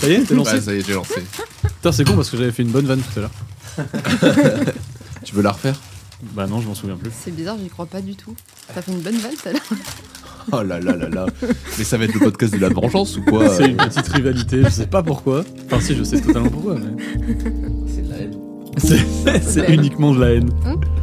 Ça y est, t'es lancé Ouais, ça y est, j'ai lancé. Putain, c'est con parce que j'avais fait une bonne vanne tout à l'heure. Tu veux la refaire? Bah non, je m'en souviens plus. C'est bizarre, j'y crois pas du tout. T'as fait une bonne vanne tout à l'heure. Oh là là là là. Mais ça va être le podcast de la vengeance ou quoi? C'est une petite rivalité, je sais pas pourquoi. Enfin, si, je sais totalement pourquoi, mais. C'est de la haine. C'est uniquement de la haine. Et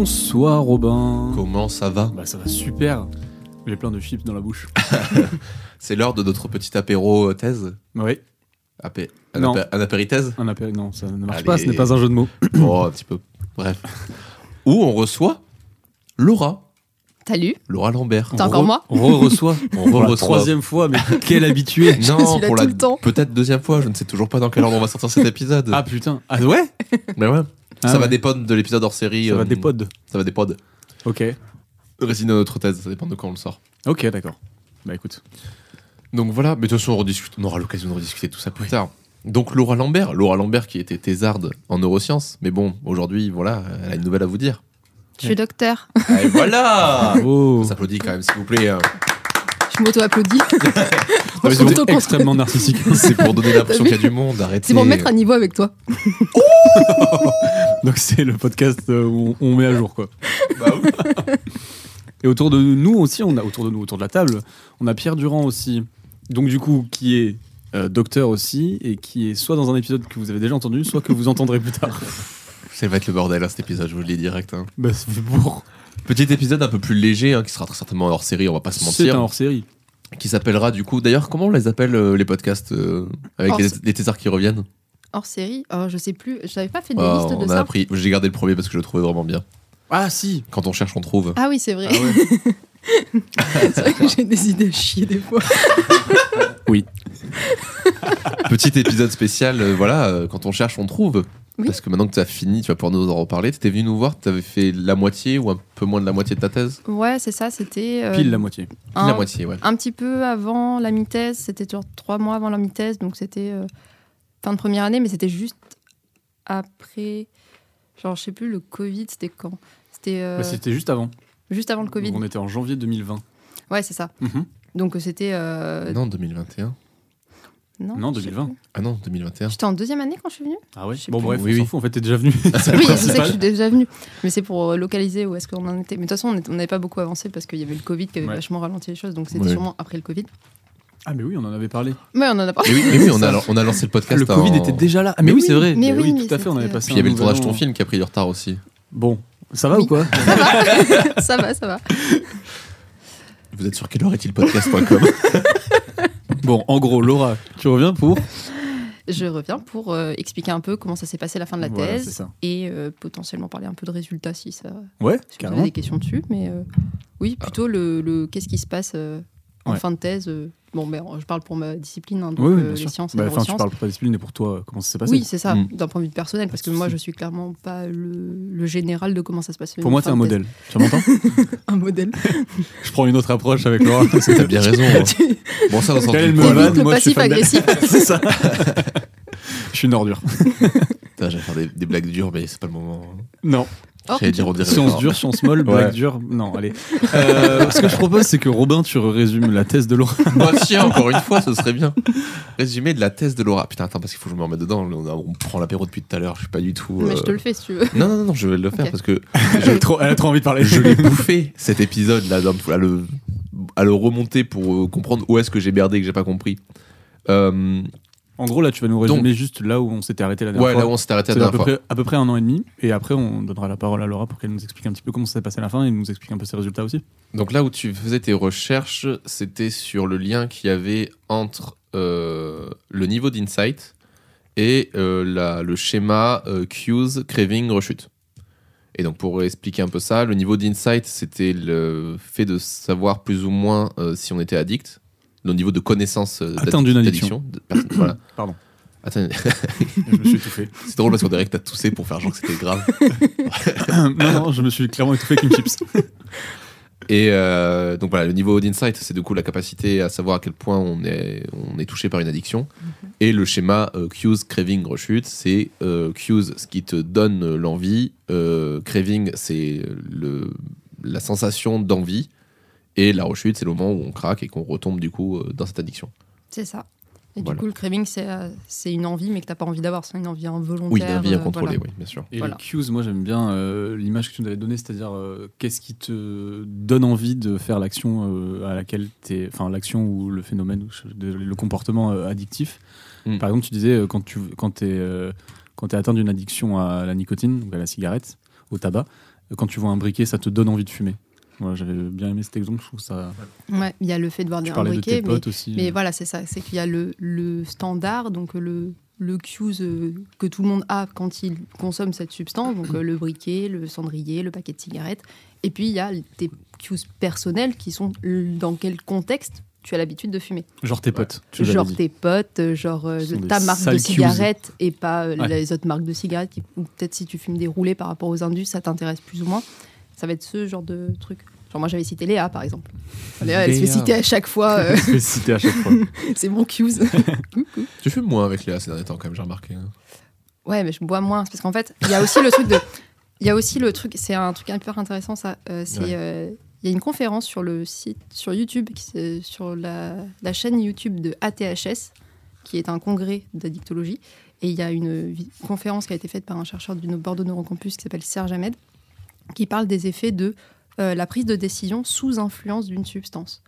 bonsoir Robin. Comment ça va Bah, ça va super. J'ai plein de chips dans la bouche. C'est l'heure de notre petit apéro euh, thèse. Oui, Apé... Un, Non. apé- un apéritèse un. Non, ça ne marche Allez. pas, ce n'est pas un jeu de mots. Oh, un petit peu. Bref. Où on reçoit Laura. T'as lu Laura Lambert. T'as encore moi On re-reçoit. On Pour la re-reçoit. troisième fois, mais quel habitué. Non, suis là pour tout la le temps. peut-être deuxième fois. Je ne sais toujours pas dans quel ordre on va sortir cet épisode. Ah putain. Ah ouais Mais ouais. Ah ça va ouais. dépendre de l'épisode hors série. Ça va euh, des pods. Ça va dépendre. Ok. Résine à notre thèse, ça dépend de quand on le sort. Ok, d'accord. Bah écoute. Donc voilà, mais de toute façon, on, rediscute- on aura l'occasion de rediscuter tout ça plus tard. Donc Laura Lambert, Laura Lambert qui était thésarde en neurosciences, mais bon, aujourd'hui, voilà, elle a une nouvelle à vous dire. Je suis docteur. Et voilà Oh. On s'applaudit quand même, s'il vous plaît. Je m'auto-applaudis. C'est extrêmement narcissique. C'est pour donner l'impression qu'il y a du monde, arrêtez. C'est pour me mettre à niveau avec toi. Donc c'est le podcast euh, où on met à jour quoi. Bah oui. Et autour de nous aussi, on a autour de nous, autour de la table, on a Pierre Durand aussi. Donc du coup, qui est euh, docteur aussi et qui est soit dans un épisode que vous avez déjà entendu, soit que vous entendrez plus tard. Ça va être le bordel, hein, cet épisode, je vous le dis direct. hein. bah c'est pour. Petit épisode un peu plus léger, hein, qui sera très certainement hors série, on va pas se C'est mentir. un hors série. Qui s'appellera du coup, d'ailleurs, comment on les appelle euh, les podcasts euh, avec les, les thésards qui reviennent? Hors série, oh, je sais plus. J'avais pas fait des Ah, listes de On a ça. appris, j'ai gardé le premier parce que je le trouvais vraiment bien. Ah si. Quand on cherche, on trouve. Ah oui, c'est vrai. Ah ouais. c'est vrai que j'ai des idées à chier des fois. Petit épisode spécial, euh, voilà, euh, quand on cherche, on trouve. Oui. Parce que maintenant que tu as fini, tu vas pouvoir nous en reparler. Tu étais venu nous voir, tu avais fait la moitié ou un peu moins de la moitié de ta thèse? Ouais, c'est ça. C'était euh, Pile la moitié. Pile un, la moitié, ouais. un petit peu avant la mi-thèse. C'était genre trois mois avant la mi-thèse. Donc c'était euh, fin de première année, mais c'était juste après. Genre, je sais plus, le Covid, c'était quand? C'était euh, Bah, C'était juste avant. juste avant le Covid. Donc, on était en janvier 2020. Ouais, c'est ça. Mhm. Donc c'était. euh, Non, 2021. Non, Non, je sais 2020. plus. Ah non, 2021. J'étais en deuxième année quand je suis venue Ah ouais. Bon plus. bref, Oui, on s'en oui. fout. En fait, t'es déjà venu. Oui, je sais que je suis déjà venue. Mais c'est pour euh, localiser où est-ce qu'on en était. Mais de toute façon, on n'avait pas beaucoup avancé parce qu'il y avait le Covid qui avait Ouais. vachement ralenti les choses. Donc c'était Ouais. sûrement après le Covid. Ah mais oui, on en avait parlé. Mais on en a parlé. Mais oui, mais oui, on, a, on a lancé le podcast. le Covid en- était déjà là. Ah mais, Mais oui, c'est vrai. mais oui, tout mais à fait. On avait passé. Puis il y avait un le tournage de ton film qui a pris du retard aussi. Bon, ça va ou quoi ça va, ça va. Vous êtes sur quelle heure est-il podcast.com Bon, en gros, Laura, tu reviens pour Je reviens pour euh, expliquer un peu comment ça s'est passé la fin de la Voilà, thèse et euh, potentiellement parler un peu de résultats si ça. Ouais, Si vous carrément. avez des questions dessus, mais euh, oui, plutôt le, le qu'est-ce qui se passe en Ouais. fin de thèse. euh, bon, mais je parle pour ma discipline, hein, donc Oui, oui, euh, les sciences et Bah, les Enfin, tu parles pour ta discipline et pour toi, comment ça s'est passé Oui, c'est ça, Mm. d'un point de vue personnel, parce que moi, je suis clairement pas le, le général de comment ça se passe. Pour moi, t'es un modèle. Tu m'entends Un modèle. Je prends une autre approche avec Laura. parce que T'as bien raison. hein. Bon, ça, suis fan d'elle. passif-agressif. c'est ça. Je suis une ordure. J'allais faire des, des blagues dures, mais c'est pas le moment. Non. Dire dirait Science dure, science molle, Ouais. blague dure. Non, allez. Euh, ce que je propose, c'est que Robin, tu résumes la thèse de Laura. Bah tiens, encore une fois, ce serait bien. Résumé de la thèse de Laura. Putain, attends, parce qu'il faut que je me remette dedans. On, a- on prend l'apéro depuis tout à l'heure. Je suis pas du tout. Mais euh, je te le fais si tu veux. Non, non, non, non, je vais le faire parce que Elle a trop, elle a trop envie de parler. je l'ai bouffé cet épisode là, d'un- à le, à le remonter pour euh, comprendre où est-ce que j'ai merdé et que j'ai pas compris. Euh, En gros, là, tu vas nous résumer juste là où on s'était arrêté la dernière ouais, fois. là où on s'était arrêté la à peu, dernière fois. près, à peu près un an et demi. Et après, on donnera la parole à Laura pour qu'elle nous explique un petit peu comment ça s'est passé à la fin et nous explique un peu ses résultats aussi. Donc là où tu faisais tes recherches, c'était sur le lien qu'il y avait entre euh, le niveau d'insight et euh, la- le schéma euh, cues, craving, rechute. Et donc pour expliquer un peu ça, le niveau d'insight, c'était le fait de savoir plus ou moins euh, si on était addict. Le niveau de connaissance euh, Atteint d'une d'addiction. de personne- voilà. Pardon. Attends, Je me suis étouffé. c'est drôle parce qu'on dirait que t'as toussé pour faire genre que c'était grave. non, non, je me suis clairement étouffé avec une chips. Et euh, donc voilà, le niveau d'insight, c'est du coup la capacité à savoir à quel point on est, on est touché par une addiction. Et le schéma euh, cues, craving, rechute, c'est euh, cues, ce qui te donne l'envie. euh, craving, c'est le, la sensation d'envie. Et la rechute, c'est le moment où on craque et qu'on retombe du coup euh, dans cette addiction. C'est ça. Et Voilà. du coup, le craving, c'est euh, c'est une envie, mais que t'as pas envie d'avoir. C'est une envie involontaire. Oui, l'envie euh, incontrôlée, voilà. oui, bien sûr. Et Voilà. les cues, moi j'aime bien euh, l'image que tu nous avais donnée, c'est-à-dire euh, qu'est-ce qui te donne envie de faire l'action euh, à laquelle t'es, enfin l'action ou le phénomène, ou le comportement euh, addictif. Mm. Par exemple, tu disais euh, quand tu quand t'es euh, quand t'es atteint d'une addiction à la nicotine, donc à la cigarette, au tabac, euh, quand tu vois un briquet, ça te donne envie de fumer. J'avais bien aimé cet exemple. Je trouve ça. Ouais, il y a le fait de voir des parlais de mais, potes aussi. mais euh. voilà, c'est ça. C'est qu'il y a le, le standard, donc le, le cues euh, que tout le monde a quand il consomme cette substance, donc euh, le briquet, le cendrier, le paquet de cigarettes. Et puis il y a tes cues personnels qui sont dans quel contexte tu as l'habitude de fumer. Genre tes potes. tu nous genre tes potes, genre euh, des ta marque de cigarettes et pas euh, Ouais. les autres marques de cigarettes. ou peut-être si tu fumes des roulés par rapport aux indus, ça t'intéresse plus ou moins. Ça va être ce genre de truc. Genre moi j'avais cité Léa par exemple. Léa, elle se fait citer à chaque fois. euh, Je vais citer à chaque fois. c'est mon cues. Tu fumes moins avec Léa ces derniers temps, quand même, j'ai remarqué. hein. ouais, mais je bois moins. C'est parce qu'en fait, il y a aussi le truc de. Il y a aussi le truc, c'est un truc hyper intéressant ça. euh, c'est Ouais. euh, il y a une conférence sur le site, sur YouTube, qui, sur la, la chaîne YouTube de ATHS, qui est un congrès d'addictologie. Et il y a une conférence qui a été faite par un chercheur du Bordeaux Neurocampus qui s'appelle Serge Ahmed, qui parle des effets de euh, la prise de décision sous influence d'une substance.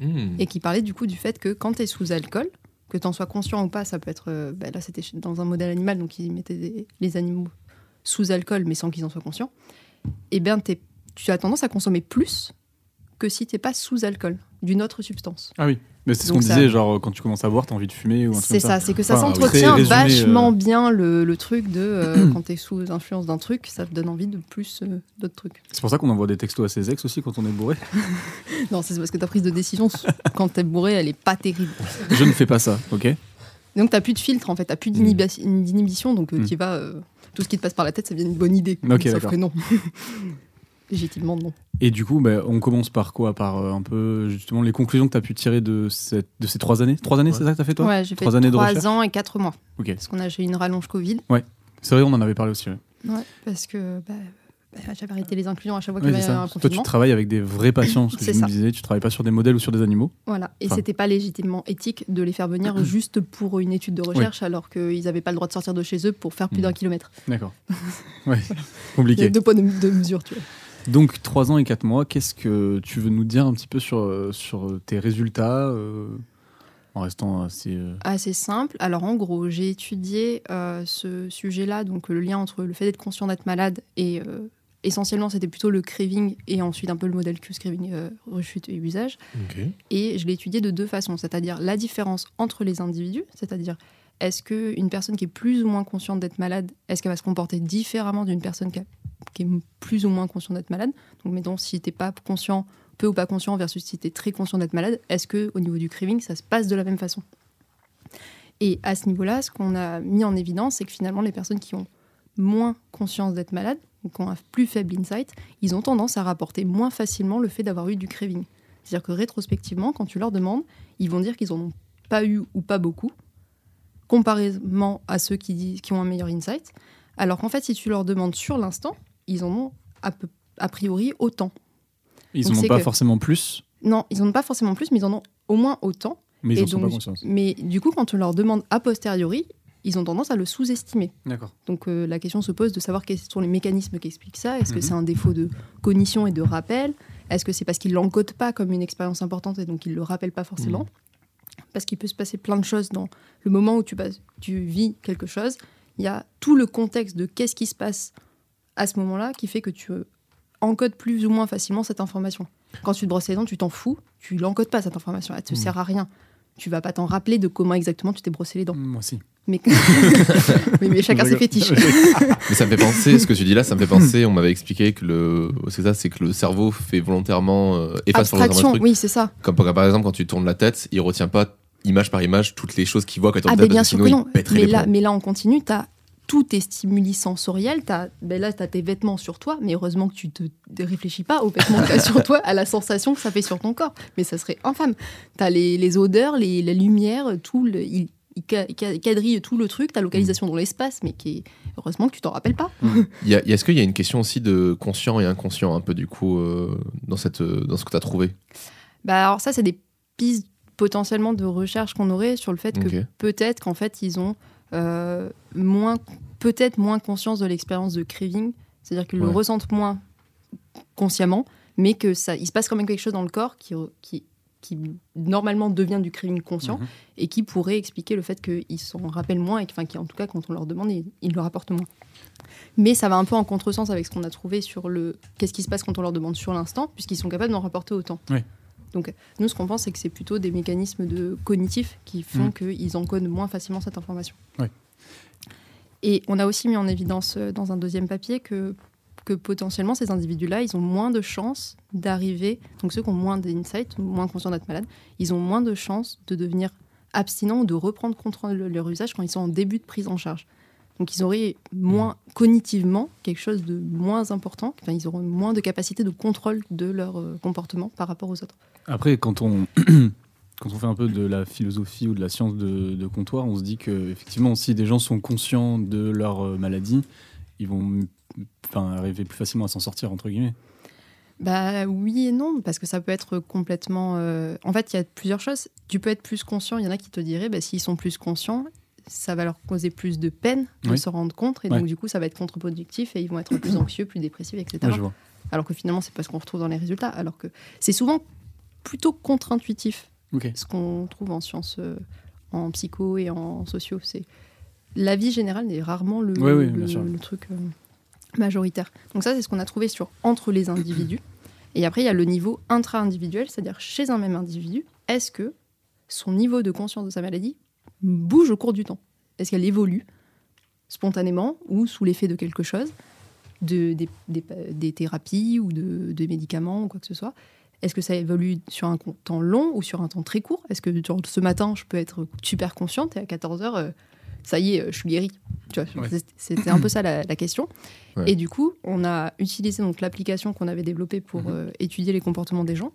Hmm. Et qui parlait du coup du fait que quand tu es sous alcool, que tu en sois conscient ou pas, ça peut être. euh, bah là, c'était dans un modèle animal, donc ils mettaient des- les animaux sous alcool, mais sans qu'ils en soient conscients. Et bien, t'es- tu as tendance à consommer plus que si t'es pas sous alcool, d'une autre substance. Ah oui. Mais c'est ce qu'on ça- disait, genre quand tu commences à boire, t'as envie de fumer ou un truc C'est comme ça, c'est que ça Enfin, s'entretient vachement euh, bien le, le truc de euh, quand t'es sous influence d'un truc, ça te donne envie de plus euh, d'autres trucs. C'est pour ça qu'on envoie des textos à ses ex aussi quand on est bourré. Non, c'est parce que ta prise de décision quand t'es bourré, elle est pas terrible. Je ne fais pas ça, ok? Donc t'as plus de filtre en fait, t'as plus d'inhibi- d'inhibition, donc euh, Mm. tu vas, euh, tout ce qui te passe par la tête, ça devient une bonne idée. Ok, Sauf que non. Légitimement non. Et du coup, bah, on commence par quoi? Par euh, un peu justement les conclusions que tu as pu tirer de, cette, de ces trois années? Trois années, Ouais. c'est ça que tu as fait toi? Ouais, j'ai fait trois années de recherche? trois ans et quatre mois. Ok. Parce qu'on a eu une rallonge Covid. C'est vrai, on en avait parlé aussi. ouais. Ouais, parce que bah, bah, j'avais arrêté les inclusions à chaque fois Ouais, qu'il y avait ça. un Toi, tu confinement. travailles avec des vrais patients, ce que je me disais. Tu travailles pas sur des modèles ou sur des animaux. Voilà. Et Enfin. c'était pas légitimement éthique de les faire venir juste pour une étude de recherche alors qu'ils n'avaient pas le droit de sortir de chez eux pour faire plus Mhm. d'un kilomètre. D'accord. ouais, Il y a compliqué. deux poids de, de mesure, tu vois. Donc, trois ans et quatre mois, qu'est-ce que tu veux nous dire un petit peu sur, sur tes résultats euh, en restant assez. euh, Assez simple. Alors en gros, j'ai étudié euh, ce sujet-là, donc le lien entre le fait d'être conscient d'être malade et euh, essentiellement c'était plutôt le craving et ensuite un peu le modèle Q craving, euh, rechute et usage. Et je l'ai étudié de deux façons, c'est-à-dire la différence entre les individus, c'est-à-dire est-ce qu'une personne qui est plus ou moins consciente d'être malade, est-ce qu'elle va se comporter différemment d'une personne qui, est plus ou moins consciente d'être malade Donc mettons, si tu n'es pas conscient, peu ou pas conscient, versus si tu es très conscient d'être malade, est-ce que au niveau du craving, ça se passe de la même façon? Et à ce niveau-là, ce qu'on a mis en évidence, c'est que finalement, les personnes qui ont moins conscience d'être malade, ou qui ont un plus faible insight, ils ont tendance à rapporter moins facilement le fait d'avoir eu du craving. C'est-à-dire que rétrospectivement, quand tu leur demandes, ils vont dire qu'ils en ont pas eu ou pas beaucoup, comparément à ceux qui, disent, qui ont un meilleur insight. Alors qu'en fait, si tu leur demandes sur l'instant, ils en ont a, peu- a priori autant. Ils Donc, en ont pas que- forcément plus, Non, ils en ont pas forcément plus, mais ils en ont au moins autant. mais ils Et en sont pas conscients. Mais du coup, quand on leur demande a posteriori, ils ont tendance à le sous-estimer. D'accord. Donc euh, la question se pose de savoir quels sont les mécanismes qui expliquent ça. Est-ce que Mhm. c'est un défaut de cognition et de rappel? Est-ce que c'est parce qu'ils l'encodent pas comme une expérience importante et donc ils le rappellent pas forcément? Mhm. Parce qu'il peut se passer plein de choses dans le moment où tu, passes- tu vis quelque chose. Il y a tout le contexte de qu'est-ce qui se passe à ce moment-là qui fait que tu euh, encodes plus ou moins facilement cette information. Quand tu te brosses les dents, tu t'en fous, tu l'encodes pas cette information, elle te Mhm. sert à rien. Tu vas pas t'en rappeler de comment exactement tu t'es brossé les dents. Moi aussi. Mais, oui, mais chacun ses fétiches. Mais ça me fait penser, ce que tu dis là, ça me fait penser, on m'avait expliqué que le. C'est ça, c'est que le cerveau fait volontairement. euh, efface volontairement Abstraction, le truc. oui, c'est ça. Comme par par exemple, quand tu tournes la tête, il retient pas image par image toutes les choses qu'il voit quand il tourne Ah, ben bien sûr que non. Mais là, mais là, on continue, tu as tous tes stimuli sensoriels. As, ben là, tu as tes vêtements sur toi, mais heureusement que tu te te réfléchis pas aux vêtements que tu as sur toi, à la sensation que ça fait sur ton corps. Mais ça serait infâme. Tu as les, les odeurs, les, la lumière, tout le, il, il quadrille tout le truc, ta localisation dans l'espace, mais qui est, heureusement que tu t'en rappelles pas. Il y a- il y a- Est-ce qu'il y a une question aussi de conscient et inconscient, un peu du coup, euh, dans, cette, euh, dans ce que tu as trouvé? Bah, alors ça, c'est des pistes potentiellement de recherche qu'on aurait sur le fait que peut-être qu'en fait, ils ont euh, moins, peut-être moins conscience de l'expérience de craving, c'est-à-dire qu'ils le ressentent moins consciemment, mais que ça, il se passe quand même quelque chose dans le corps qui, qui, qui normalement devient du craving conscient Mhm. et qui pourrait expliquer le fait qu'ils s'en rappellent moins et que, enfin, qui, en tout cas, quand on leur demande, ils, ils le rapportent moins. Mais ça va un peu en contresens avec ce qu'on a trouvé sur le qu'est-ce qui se passe quand on leur demande sur l'instant, puisqu'ils sont capables d'en rapporter autant. Oui. Donc, nous, ce qu'on pense, c'est que c'est plutôt des mécanismes de cognitifs qui font Mhm. qu'ils encodent moins facilement cette information. Oui. Et on a aussi mis en évidence euh, dans un deuxième papier que, que potentiellement ces individus-là, ils ont moins de chances d'arriver, donc ceux qui ont moins d'insight, moins conscients d'être malades, ils ont moins de chances de devenir abstinents ou de reprendre contrôle de leur usage quand ils sont en début de prise en charge. Donc ils auraient moins cognitivement quelque chose de moins important, enfin, ils auront moins de capacité de contrôle de leur euh, comportement par rapport aux autres. Après, quand on, quand on fait un peu de la philosophie ou de la science de, de comptoir, on se dit que effectivement, si des gens sont conscients de leur euh, maladie, ils vont mm, enfin, arriver plus facilement à s'en sortir, entre guillemets. Bah oui et non, parce que ça peut être complètement... euh, En fait, il y a plusieurs choses. Tu peux être plus conscient, il y en a qui te diraient, bah, s'ils sont plus conscients, ça va leur causer plus de peine de Oui. se rendre compte, et Ouais. donc du coup, ça va être contre-productif, et ils vont être plus anxieux, plus dépressifs, etc. Ouais, je vois. alors que finalement, c'est pas ce qu'on retrouve dans les résultats, alors que c'est souvent plutôt contre-intuitif ce qu'on trouve en sciences, euh, en psycho et en sociaux. C'est la vie générale n'est rarement le, Oui, oui, le- bien sûr. le truc euh, majoritaire. Donc ça, c'est ce qu'on a trouvé sur entre les individus. Et après, il y a le niveau intra-individuel, c'est-à-dire chez un même individu. Est-ce que son niveau de conscience de sa maladie bouge au cours du temps Est-ce qu'elle évolue spontanément ou sous l'effet de quelque chose, de, des, des- des thérapies ou de, de médicaments ou quoi que ce soit? Est-ce que ça évolue sur un temps long ou sur un temps très court? Est-ce que genre, ce matin, je peux être super consciente et à 14h, ça y est, euh, je suis guérie? Ouais. C'était un peu ça la, la question. Ouais. Et du coup, on a utilisé donc l'application qu'on avait développée pour Mhm. euh, étudier les comportements des gens.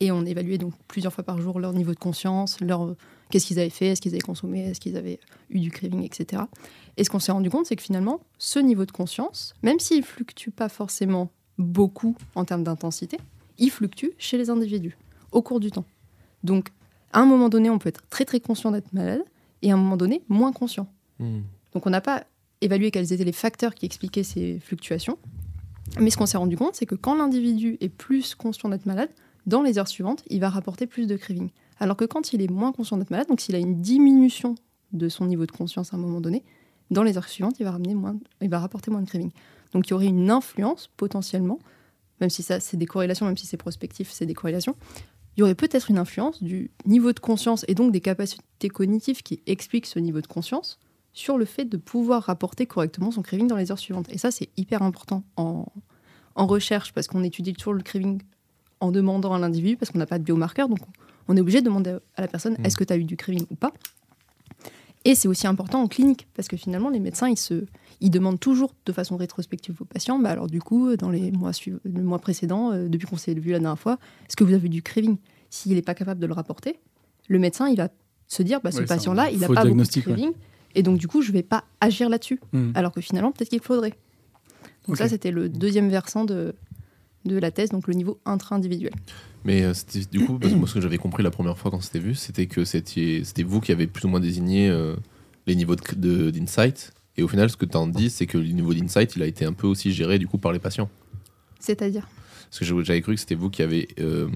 Et on évaluait donc plusieurs fois par jour leur niveau de conscience, leur qu'est-ce qu'ils avaient fait, est-ce qu'ils avaient consommé, est-ce qu'ils avaient eu du craving, etc. Et ce qu'on s'est rendu compte, c'est que finalement, ce niveau de conscience, même s'il fluctue pas forcément beaucoup en termes d'intensité, il fluctue chez les individus au cours du temps. Donc, à un moment donné, on peut être très très conscient d'être malade et à un moment donné, moins conscient. Hmm. Donc on n'a pas évalué quels étaient les facteurs qui expliquaient ces fluctuations. Mais ce qu'on s'est rendu compte, c'est que quand l'individu est plus conscient d'être malade, dans les heures suivantes, il va rapporter plus de craving. Alors que quand il est moins conscient d'être malade, donc s'il a une diminution de son niveau de conscience à un moment donné, dans les heures suivantes, il va, ramener moins, il va rapporter moins de craving. Donc il y aurait une influence potentiellement, même si ça c'est des corrélations, même si c'est prospectif, c'est des corrélations, il y aurait peut-être une influence du niveau de conscience et donc des capacités cognitives qui expliquent ce niveau de conscience sur le fait de pouvoir rapporter correctement son craving dans les heures suivantes. Et ça, c'est hyper important en, recherche parce qu'on étudie toujours le craving en demandant à l'individu parce qu'on n'a pas de biomarqueur. Donc, on est obligé de demander à la personne Mm. est-ce que tu as eu du craving ou pas? Et c'est aussi important en clinique parce que finalement, les médecins, ils, se, ils demandent toujours de façon rétrospective aux patients bah alors, du coup, dans les mois, suiv- le mois précédent, euh, depuis qu'on s'est vu la dernière fois, est-ce que vous avez eu du craving S'il n'est pas capable de le rapporter, le médecin, il va se dire bah, ce Ouais, patient-là, il n'a pas beaucoup de ouais. craving. Et donc, du coup, je ne vais pas agir là-dessus. Hmm. Alors que finalement, peut-être qu'il faudrait. Donc ça, c'était le deuxième versant de, de la thèse, donc le niveau intra-individuel. Mais euh, du coup, parce que moi, ce que j'avais compris la première fois quand c'était vu, c'était que c'était vous qui avez plus ou moins désigné euh, les niveaux de- de- d'insight. et au final, ce que tu en dis, c'est que le niveau d'insight, il a été un peu aussi géré du coup par les patients. C'est-à-dire? Parce que j'avais cru que c'était vous qui avez, euh,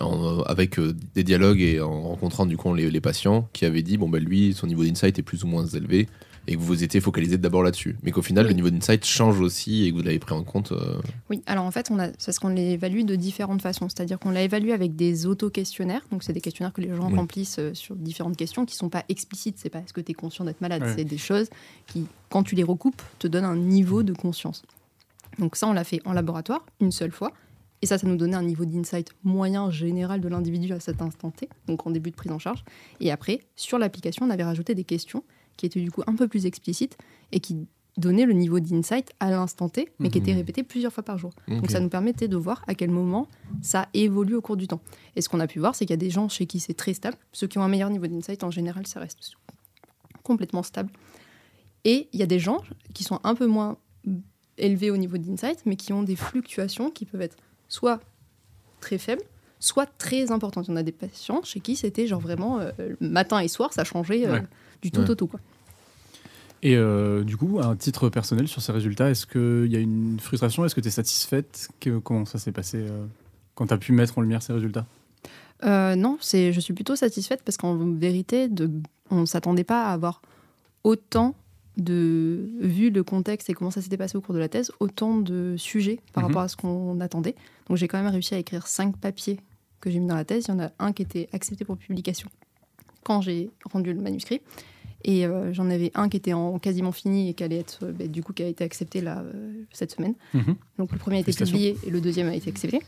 en- avec des dialogues et en rencontrant du coup les, les patients, qui avez dit bon ben lui son niveau d'insight est plus ou moins élevé et que vous vous étiez focalisé d'abord là-dessus. Mais qu'au final Oui. le niveau d'insight change aussi et que vous l'avez pris en compte. euh, Oui, alors en fait, on a, c'est ce qu'on l'évalue de différentes façons. C'est-à-dire qu'on l'a évalué avec des auto-questionnaires. Donc, c'est des questionnaires que les gens Oui. remplissent euh, sur différentes questions qui ne sont pas explicites. C'est pas est-ce que tu es conscient d'être malade? Ouais. C'est des choses qui, quand tu les recoupes, te donnent un niveau de conscience. Donc, ça, on l'a fait en laboratoire une seule fois. Et ça, ça nous donnait un niveau d'insight moyen général de l'individu à cet instant T, donc en début de prise en charge. Et après, sur l'application, on avait rajouté des questions qui étaient du coup un peu plus explicites et qui donnaient le niveau d'insight à l'instant T, mais qui Mhm. étaient répétées plusieurs fois par jour. Donc ça nous permettait de voir à quel moment ça évolue au cours du temps. Et ce qu'on a pu voir, c'est qu'il y a des gens chez qui c'est très stable. Ceux qui ont un meilleur niveau d'insight, en général, ça reste complètement stable. Et il y a des gens qui sont un peu moins élevés au niveau d'insight, mais qui ont des fluctuations qui peuvent être soit très faibles, soit très y en a des patients chez qui c'était genre vraiment euh, matin et soir, ça changeait euh, Ouais. du tout Ouais. au tout. Quoi. Et euh, du coup, à un titre personnel sur ces résultats, est-ce qu'il y a une frustration? Est-ce que tu es satisfaite? Que- Comment ça s'est passé quand tu as pu mettre en lumière ces résultats? Non, c'est, je suis plutôt satisfaite parce qu'en vérité, de, on ne s'attendait pas à avoir autant de, vu le contexte et comment ça s'était passé au cours de la thèse, autant de sujets par Mhm. rapport à ce qu'on attendait. Donc j'ai quand même réussi à écrire cinq papiers que j'ai mis dans la thèse. Il y en a un qui était accepté pour publication quand j'ai rendu le manuscrit. Et euh, j'en avais un qui était en quasiment fini et qui allait être, euh, bah, du coup, qui a été accepté là, euh, cette semaine. Mhm. Donc le premier a été publié et le deuxième a été accepté.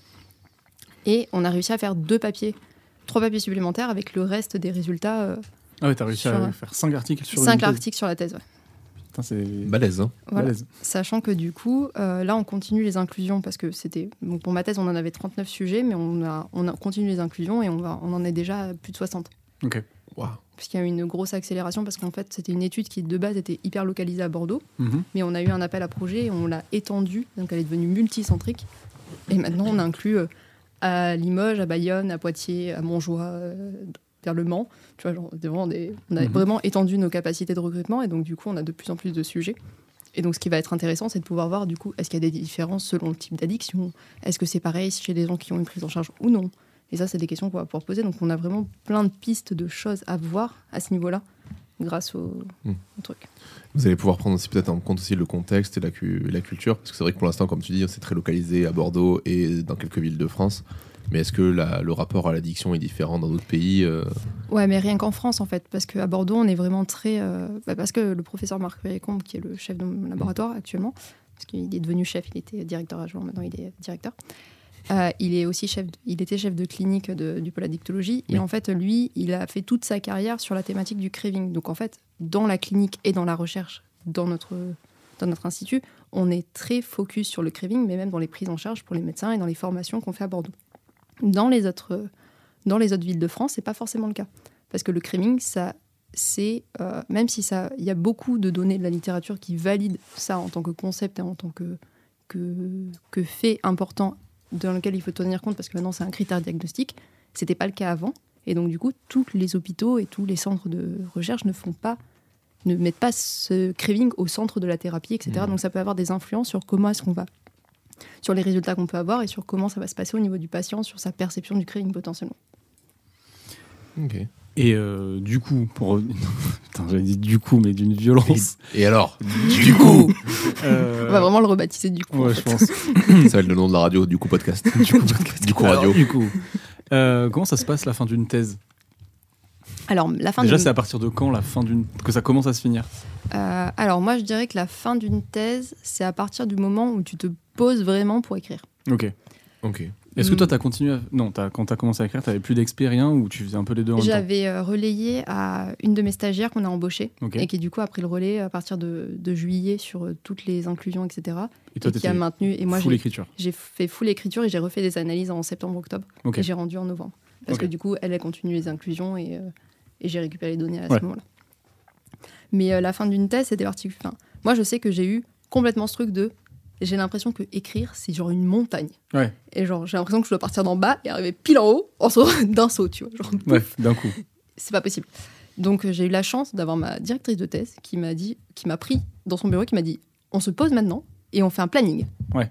Et on a réussi à faire deux papiers, trois papiers supplémentaires avec le reste des résultats, euh, Ah ouais, tu as réussi Sur- à faire 5 articles sur cinq articles sur la thèse. ouais. Putain, c'est Balèze. Hein. Voilà. balèze. Sachant que du coup, euh, là, on continue les inclusions parce que c'était. bon, pour ma thèse, on en avait 39 sujets, mais on a, on a continué les inclusions et on, va, on en est déjà à plus de 60. Ok. Waouh. Puisqu'il y a eu une grosse accélération parce qu'en fait, c'était une étude qui de base était hyper localisée à Bordeaux, Mhm. mais on a eu un appel à projet et on l'a étendue, donc elle est devenue multicentrique. Et maintenant, on inclut euh, à Limoges, à Bayonne, à Poitiers, à Montjoie, euh, vers le Mans. Tu vois, genre, vraiment des- on a Mhm. vraiment étendu nos capacités de recrutement et donc du coup, on a de plus en plus de sujets. Et donc, ce qui va être intéressant, c'est de pouvoir voir du coup, est-ce qu'il y a des différences selon le type d'addiction? Est-ce que c'est pareil chez des gens qui ont une prise en charge ou non? Et ça, c'est des questions qu'on va pouvoir poser. Donc, on a vraiment plein de pistes de choses à voir à ce niveau-là, grâce au, au truc. Vous allez pouvoir prendre aussi peut-être en compte aussi le contexte et la, cu- la culture, parce que c'est vrai que pour l'instant, comme tu dis, c'est très localisé à Bordeaux et dans quelques villes de France. Mais est-ce que la- le rapport à l'addiction est différent dans d'autres pays euh, Ouais, mais rien qu'en France, en fait, parce qu'à Bordeaux, on est vraiment très. euh, bah, parce que le professeur Marc Vécombe, qui est le chef de mon laboratoire actuellement, parce qu'il est devenu chef, il était directeur adjoint, maintenant il est directeur. euh, il est aussi chef, de- il était chef de clinique de- du pôle addictologie Oui. et en fait lui, il a fait toute sa carrière sur la thématique du craving. Donc en fait, dans la clinique et dans la recherche, dans notre dans notre institut, on est très focus sur le craving, mais même dans les prises en charge pour les médecins et dans les formations qu'on fait à Bordeaux. Dans les autres dans les autres villes de France, c'est pas forcément le cas. Parce que le craving, ça, c'est euh, même si ça, il y a beaucoup de données de la littérature qui valident ça en tant que concept et en tant que que, que fait important dans lequel il faut tenir compte parce que maintenant c'est un critère diagnostique. C'était pas le cas avant. Et donc du coup, tous les hôpitaux et tous les centres de recherche ne font pas, ne mettent pas ce craving au centre de la thérapie, etc. Mhm. Donc ça peut avoir des influences sur comment est-ce qu'on va, sur les résultats qu'on peut avoir et sur comment ça va se passer au niveau du patient, sur sa perception du craving potentiellement. Ok. Et euh, du coup, pour Putain, j'avais dit du coup, mais d'une violence. Et alors? Du coup Euh, On va vraiment le rebaptiser du coup. en Ouais, fait. je pense. Ça va être le nom de la radio, du coup podcast. Du coup podcast. Du coup Alors, radio. du coup, euh, comment ça se passe la fin d'une thèse? Alors la fin Déjà, c'est à partir de quand la fin d'une que ça commence à se finir Euh, alors moi je dirais que la fin d'une thèse, c'est à partir du moment où tu te poses vraiment pour écrire. Ok. Ok. Est-ce que Mm. toi, t'as continué à... Non, t'as- quand t'as commencé à écrire, t'avais plus d'expérience ou tu faisais un peu les deux en même temps J'avais euh, relayé à une de mes stagiaires qu'on a embauchée et qui du coup a pris le relais à partir de, de juillet sur euh, toutes les inclusions, etc. Et toi, et qui a maintenu. Et moi full j'ai écriture. j'ai fait full écriture et j'ai refait des analyses en septembre-octobre et j'ai rendu en novembre. Parce que du coup elle a continué les inclusions et, euh, et j'ai récupéré les données à Ouais. ce moment-là. Mais euh, la fin d'une thèse c'était particulier. Enfin, moi je sais que j'ai eu complètement ce truc de j'ai l'impression que écrire c'est genre une montagne. Ouais. Et genre, j'ai l'impression que je dois partir d'en bas et arriver pile en haut en saut d'un saut, tu vois. Genre, Ouais, d'un coup. c'est pas possible. Donc euh, j'ai eu la chance d'avoir ma directrice de thèse qui m'a dit, qui m'a pris dans son bureau, qui m'a dit, on se pose maintenant et on fait un planning. Ouais.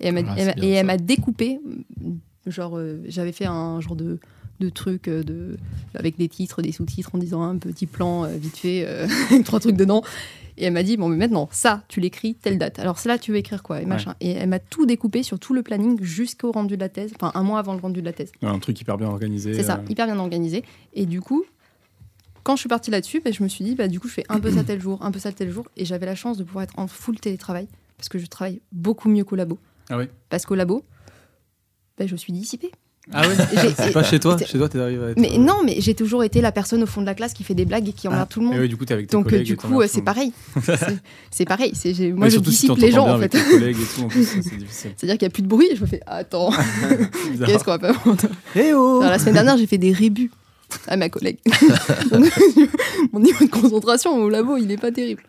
Et elle m'a Ah, et elle m'a découpé. Genre, euh, j'avais fait un genre de, de truc euh, de, avec des titres, des sous-titres en disant un petit plan euh, vite fait, trois trucs dedans. Et elle m'a dit, bon, mais maintenant, ça, tu l'écris telle date. Alors, cela, tu veux écrire quoi Et machin. Et elle m'a tout découpé sur tout le planning jusqu'au rendu de la thèse, enfin, un mois avant le rendu de la thèse. Un truc hyper bien organisé. C'est ça, hyper bien organisé. Et du coup, quand je suis partie là-dessus, bah, je me suis dit, bah, du coup, je fais un peu ça tel jour, un peu ça tel jour. Et j'avais la chance de pouvoir être en full télétravail, parce que je travaille beaucoup mieux qu'au labo. Ah ouais Parce qu'au labo, bah, je suis dissipée. Ah ouais J'ai- C'est pas chez toi Chez toi, t'es arrivé à être. Mais euh, non, mais j'ai toujours été la personne au fond de la classe qui fait des blagues et qui emmerde ah, tout le monde. Et du coup, t'es avec tes Donc, euh, du coup, euh, c'est pareil. C'est- pareil. Mais Moi, je si dissipe les gens, en fait. C'est-à-dire qu'il n'y a plus de bruit. et Je me fais, attends, qu'est-ce qu'on va pas faire Eh oh Alors, La semaine dernière, j'ai fait des rébus à ma collègue. Mon niveau de concentration au labo, il est pas terrible.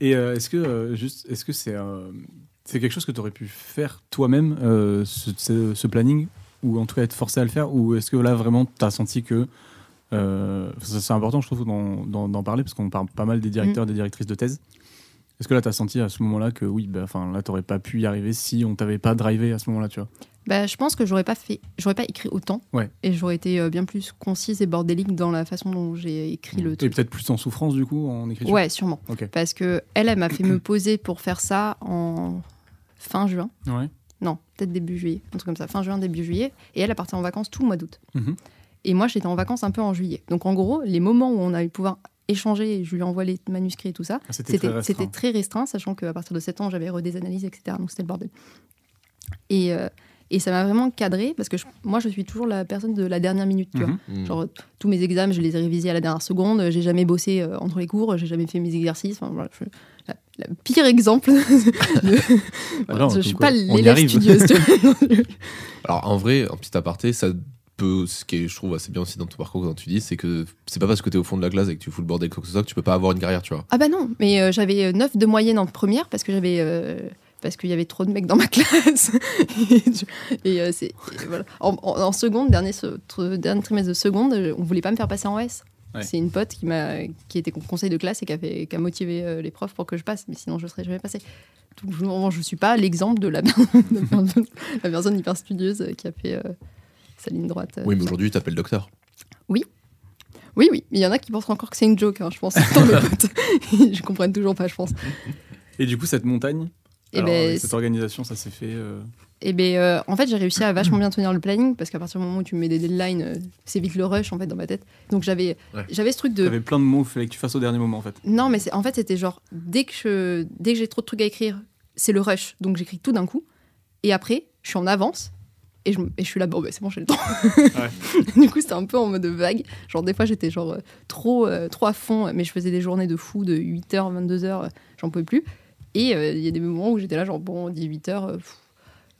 Et euh, est-ce que euh, juste, est-ce que c'est euh, c'est quelque chose que tu aurais pu faire toi-même euh, ce, ce- ce planning ou en tout cas être forcé à le faire ou est-ce que là vraiment tu as senti que euh, ça, c'est important je trouve d'en, parler parce qu'on parle pas mal des directeurs et des directrices de thèse. Est-ce que là tu as senti à ce moment-là que oui bah enfin là t'aurais pas pu y arriver si on t'avait pas drivé à ce moment-là tu vois? Bah, je pense que j'aurais pas fait, j'aurais pas écrit autant, Ouais. et j'aurais été euh, bien plus concise et bordélique dans la façon dont j'ai écrit le Et truc. peut-être plus en souffrance du coup en écriture? Ouais, sûrement. Ok. Parce que elle, elle m'a fait me poser pour faire ça en fin juin. Ouais. Non, peut-être début juillet, un truc comme ça, fin juin, début juillet. Et elle, elle partait en vacances tout le mois d'août. Mhm. Et moi, j'étais en vacances un peu en juillet. Donc en gros, les moments où on a eu pouvoir échanger, et je lui envoie les manuscrits et tout ça, Ah, C'était, très restreint. c'était très restreint, sachant qu'à partir de 7 ans, j'avais redé des analyses, etc. Donc c'était le bordel. Et, euh, et ça m'a vraiment cadré, parce que je- moi, je suis toujours la personne de la dernière minute, tu vois. Mhm. Mm. Genre, tous mes examens, je les ai révisés à la dernière seconde. J'ai jamais bossé euh, entre les cours. J'ai jamais fait mes exercices. Enfin, voilà, je- pire exemple. de- Ah je suis donc, pas l'élève studieuse. tu. Alors en vrai, en petit aparté, ça peut, ce qui est, je trouve assez bien aussi dans ton parcours quand tu dis, c'est que c'est pas parce que t'es au fond de la classe et que tu fous le bordel quoi que ce soit que tu peux pas avoir une carrière, tu vois. ah bah non, mais euh, j'avais 9 de moyenne en première parce que j'avais. euh, parce qu'il y avait trop de mecs dans ma classe. et tu- et, euh, voilà. en, en- en seconde, dernier, dernier trimestre de seconde, euh, on voulait pas me faire passer en S. Ouais. C'est une pote qui, m'a, qui était conseil de classe et qui a, fait- qui a motivé euh, les profs pour que je passe, mais sinon je ne serais jamais passée. Donc je ne suis pas l'exemple de la, la personne, la personne hyper studieuse qui a fait euh, sa ligne droite. euh, Oui, mais aujourd'hui, tu t'appelles docteur. Oui, oui, mais il y en a qui pensent encore que c'est une joke, hein, je pense, je comprends toujours pas, je pense. Et du coup cette montagne Et alors, ben, cette organisation ça s'est fait euh, Et ben, euh, en fait, j'ai réussi à vachement bien tenir le planning parce qu'à partir du moment où tu me mets des deadlines, euh, c'est vite le rush en fait dans ma tête. Donc j'avais, Ouais. j'avais ce truc de. T'avais plein de mots, fallait que tu fasses au dernier moment en fait. Non, mais c'est- en fait, c'était genre dès que je, dès que j'ai trop de trucs à écrire, c'est le rush. Donc j'écris tout d'un coup. Et après, je suis en avance. Et je, et je suis là, bon, bah, c'est bon, j'ai le temps. du coup, c'était un peu en mode vague. Genre, des fois, j'étais genre euh, trop, euh, trop à fond, mais je faisais des journées de fou de 8h, 22h, j'en pouvais plus. Et euh, il y a des moments où j'étais là, genre, bon, 18h,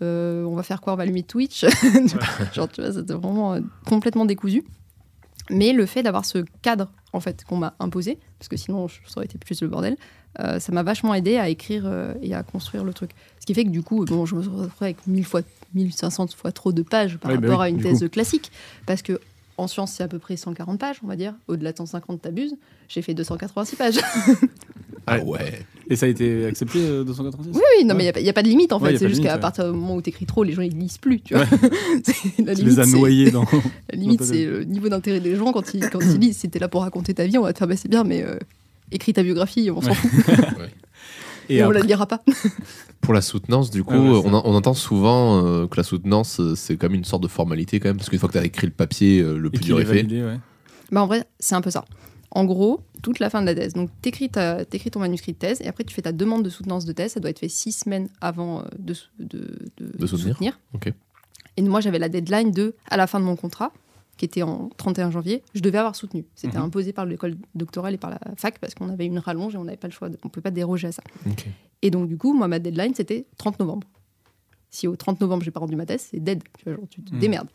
euh, on va faire quoi? On va allumer Twitch Genre, tu vois, c'était vraiment euh, complètement décousu. Mais le fait d'avoir ce cadre, en fait, qu'on m'a imposé, parce que sinon, je- ça aurait été plus le bordel, euh, ça m'a vachement aidé à écrire et à construire le truc. Ce qui fait que du coup, bon, je me retrouve avec 1000 fois, 1500 fois trop de pages par Ouais, bah rapport oui, à une thèse coup. classique. Parce que en sciences, c'est à peu près 140 pages, on va dire. Au-delà de 150, t'abuses. J'ai fait 286 pages. Ah Ouais. Et ça a été accepté euh, 286 oui, oui, non, mais il n'y a, pas de limite en fait. c'est juste qu'à ouais. partir du moment où t'écris trop, les gens ils lisent plus, tu vois. C'est- la Tu limite, les as c'est- noyés dans. La limite, c'est le niveau d'intérêt des gens quand ils, quand ils lisent. Si t'es là pour raconter ta vie, on va te faire, bah, c'est bien, mais euh, écris ta biographie, on s'en Ouais. fout, Et on après- la lira pas. Pour la soutenance, du coup, Ah ouais, on, en- on entend souvent euh, que la soutenance, euh, c'est comme une sorte de formalité quand même, parce qu'une fois que tu as écrit le papier, euh, le plus dur est fait. ouais. Bah, en vrai, c'est un peu ça. En gros, toute la fin de la thèse. Donc, t'écris, ta, t'écris ton manuscrit de thèse et après, tu fais ta demande de soutenance de thèse. Ça doit être fait six semaines avant de, de, de, De soutenir. Ok. Et moi, j'avais la deadline de, à la fin de mon contrat, qui était en 31 janvier, je devais avoir soutenu. C'était Mhm. imposé par l'école doctorale et par la fac parce qu'on avait une rallonge et on n'avait pas le choix, de- on ne peut pas déroger à ça. Et donc, du coup, moi, ma deadline, c'était 30 novembre. Si au 30 novembre, j'ai pas rendu ma thèse, c'est dead. Tu, vois, genre, tu te Mhm. démerdes.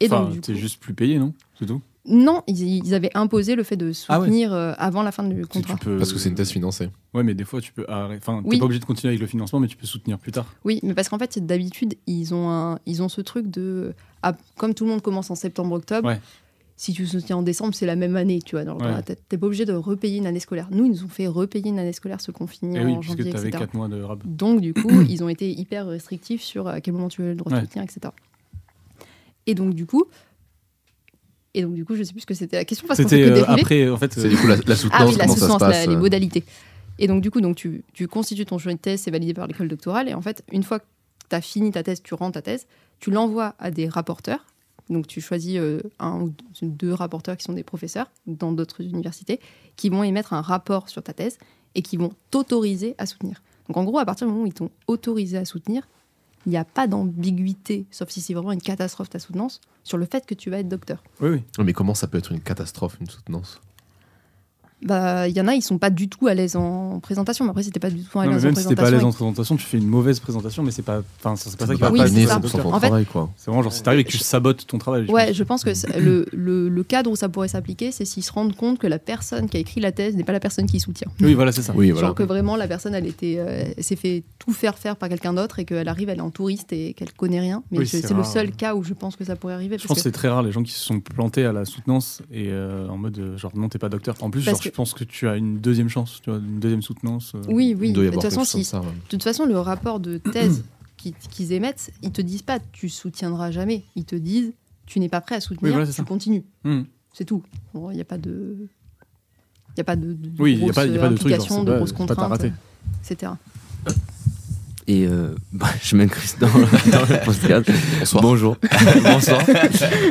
Et Enfin, donc, du t'es coup, juste plus payé, non? C'est tout? Non, ils, ils avaient imposé le fait de Ah ouais. soutenir euh, avant la fin du contrat. peux- Parce que c'est une thèse financée. Ouais, mais des fois, tu peux arrêter. Enfin, t'es Oui. pas obligé de continuer avec le financement, mais tu peux soutenir plus tard. Oui, mais parce qu'en fait, c'est d'habitude, ils ont, un, ils ont ce truc de. ah, comme tout le monde commence en septembre-octobre, Ouais. si tu soutiens en décembre, c'est la même année, tu vois, dans, Ouais. la tête. T'es pas obligé de repayer une année scolaire. Nous, ils nous ont fait repayer une année scolaire, ceux qu'on finit Et en Eh oui, puisque janvier, tu avais etc. 4 mois de rab. Donc, du coup, ils ont été hyper restrictifs sur à quel moment tu veux le droit de soutenir, etc. Et donc, du coup, et donc, du coup, je sais plus ce que c'était la question parce C'était que euh, après, en fait. C'est du coup la, la soutenance, Ah oui, la comment ça se soutenance, la- les euh, modalités. Et donc, du coup, donc, tu, tu constitues ton jury de thèse, c'est validé par l'école doctorale. Et en fait, une fois que tu as fini ta thèse, tu rends ta thèse, tu l'envoies à des rapporteurs. Donc, tu choisis euh, un ou deux rapporteurs qui sont des professeurs dans d'autres universités, qui vont émettre un rapport sur ta thèse et qui vont t'autoriser à soutenir. Donc, en gros, à partir du moment où ils t'ont autorisé à soutenir, il n'y a pas d'ambiguïté, sauf si c'est vraiment une catastrophe ta soutenance, sur le fait que tu vas être docteur. Oui, oui. Mais comment ça peut être une catastrophe, une soutenance? Bah, il y en a, ils sont pas du tout à l'aise en présentation, mais après, c'était pas du tout à l'aise en même si pas à présentation. l'aise en présentation, tu fais une mauvaise présentation, mais c'est pas, enfin, c'est pas ça qui va ton En fait- travail, quoi. C'est vraiment genre, si t'arrives et que tu sabotes ton travail. je Ouais, pense. je pense que le, le, le cadre où ça pourrait s'appliquer, c'est s'ils se rendent compte que la personne qui a écrit la thèse n'est pas la personne qui soutient. Oui, voilà, c'est ça. Oui, Genre que vraiment la personne, elle était, euh, elle s'est fait tout faire faire par quelqu'un d'autre et qu'elle arrive, elle est en touriste et qu'elle connaît rien. Mais Oui, c'est le rare. seul cas où je pense que ça pourrait arriver. Je pense que que- c'est très rare les gens qui se sont plantés à la soutenance et euh, en mode euh, genre non t'es pas docteur. En plus Je pense que tu as une deuxième chance, tu vois, une deuxième soutenance. euh. oui, oui. De toute façon, si, ça, ouais. de toute façon, le rapport de thèse qu'ils qu'ils émettent, ils te disent pas tu soutiendras jamais. Ils te disent tu n'es pas prêt à soutenir, voilà, c'est tu ça. continues. Hmm. C'est tout. Bon, Il n'y a pas de. Il n'y a pas de, de Oui, il y a pas- il y a pas de truc, genre, de pas- grosses contraintes, raté. etc. Et euh, bah, je m'incruste dans, dans le podcast. Bonsoir. Bonjour. Bonsoir.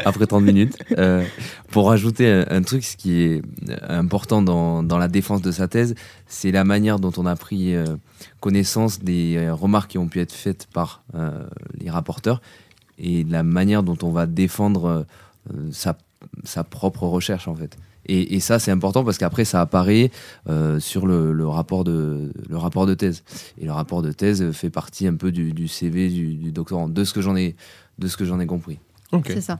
Après 30 minutes. Euh, pour rajouter un, un truc, ce qui est important dans, dans la défense de sa thèse, c'est la manière dont on a pris euh, connaissance des euh, remarques qui ont pu être faites par euh, les rapporteurs et la manière dont on va défendre euh, sa, sa propre recherche, en fait. Et, et ça, c'est important parce qu'après, ça apparaît euh, sur le, le rapport de, le rapport de thèse. Et le rapport de thèse fait partie un peu du, du CV du, du doctorant, de ce que j'en ai, de ce que j'en ai compris. C'est ça.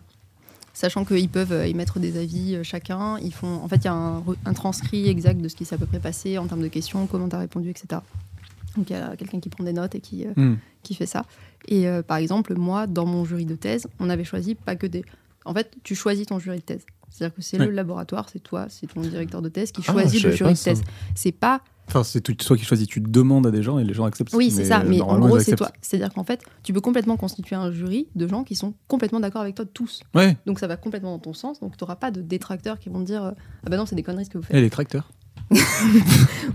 Sachant qu'ils peuvent euh, émettre des avis euh, chacun, ils font, en fait, il y a un, transcrit exact de ce qui s'est à peu près passé en termes de questions, comment tu as répondu, etc. Donc il y a quelqu'un qui prend des notes et qui, euh, Hmm. qui fait ça. Et euh, par exemple, moi, dans mon jury de thèse, on avait choisi pas que des. En fait, tu choisis ton jury de thèse. C'est-à-dire que c'est Ouais. le laboratoire, c'est toi, c'est ton directeur de thèse qui Ah, choisit le jury de thèse. C'est pas Enfin, c'est toi qui choisis, tu demandes à des gens et les gens acceptent. Oui, c'est ça. euh, Mais en normalement, gros, c'est toi. C'est-à-dire qu'en fait, tu peux complètement constituer un jury de gens qui sont complètement d'accord avec toi tous. Ouais. Donc ça va complètement dans ton sens. Donc tu n'auras pas de détracteurs qui vont te dire euh, Ah bah non, c'est des conneries ce que vous faites. Et les tracteurs?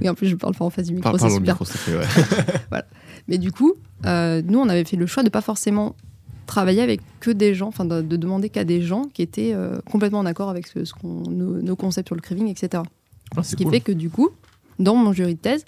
Oui, en plus, je parle pas en face du micro, c'est super. micro, ouais. Mais du coup, euh, nous, on avait fait le choix de pas forcément travailler avec que des gens, enfin de, de demander qu'à des gens qui étaient euh, complètement en accord avec ce, ce qu'on- nos, nos concepts sur le craving, etc. Ah, Ce qui cool. fait que du coup, dans mon jury de thèse,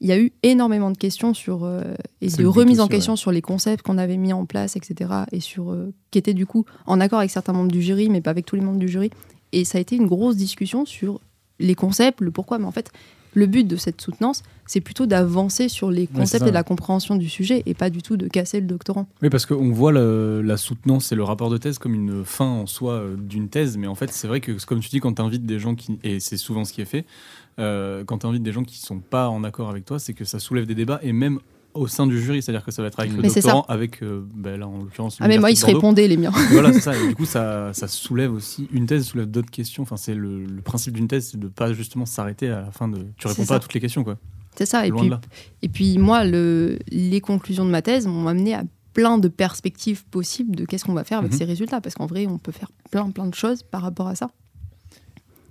il y a eu énormément de questions sur euh, et de le but remise en question sur les concepts qu'on avait mis en place, etc. Et sur euh, qui étaient du coup en accord avec certains membres du jury, mais pas avec tous les membres du jury. Et ça a été une grosse discussion sur les concepts, le pourquoi. Mais en fait, le but de cette soutenance, c'est plutôt d'avancer sur les concepts et la compréhension du sujet, et pas du tout de casser le doctorant. Oui, parce qu'on voit le- la soutenance et le rapport de thèse comme une fin en soi euh, d'une thèse, mais en fait, c'est vrai que, comme tu dis, quand tu invites des gens qui. Et c'est souvent ce qui est fait, euh, quand tu invites des gens qui sont pas en accord avec toi, c'est que ça soulève des débats, et même au sein du jury, c'est-à-dire que ça va être avec le Mais c'est doctorant, avec, euh, ben là, en l'occurrence, Ah mais moi, ils se répondaient les miens. voilà, c'est ça. Et du coup, ça, ça soulève aussi. Une thèse soulève d'autres questions. Enfin, c'est le, le principe d'une thèse, c'est de pas justement s'arrêter à la fin de. Tu réponds pas ça. à toutes les questions, quoi. C'est ça. Et puis, et puis moi, le, les conclusions de ma thèse m'ont amené à plein de perspectives possibles de qu'est-ce qu'on va faire avec Mhm. ces résultats. Parce qu'en vrai, on peut faire plein, plein de choses par rapport à ça.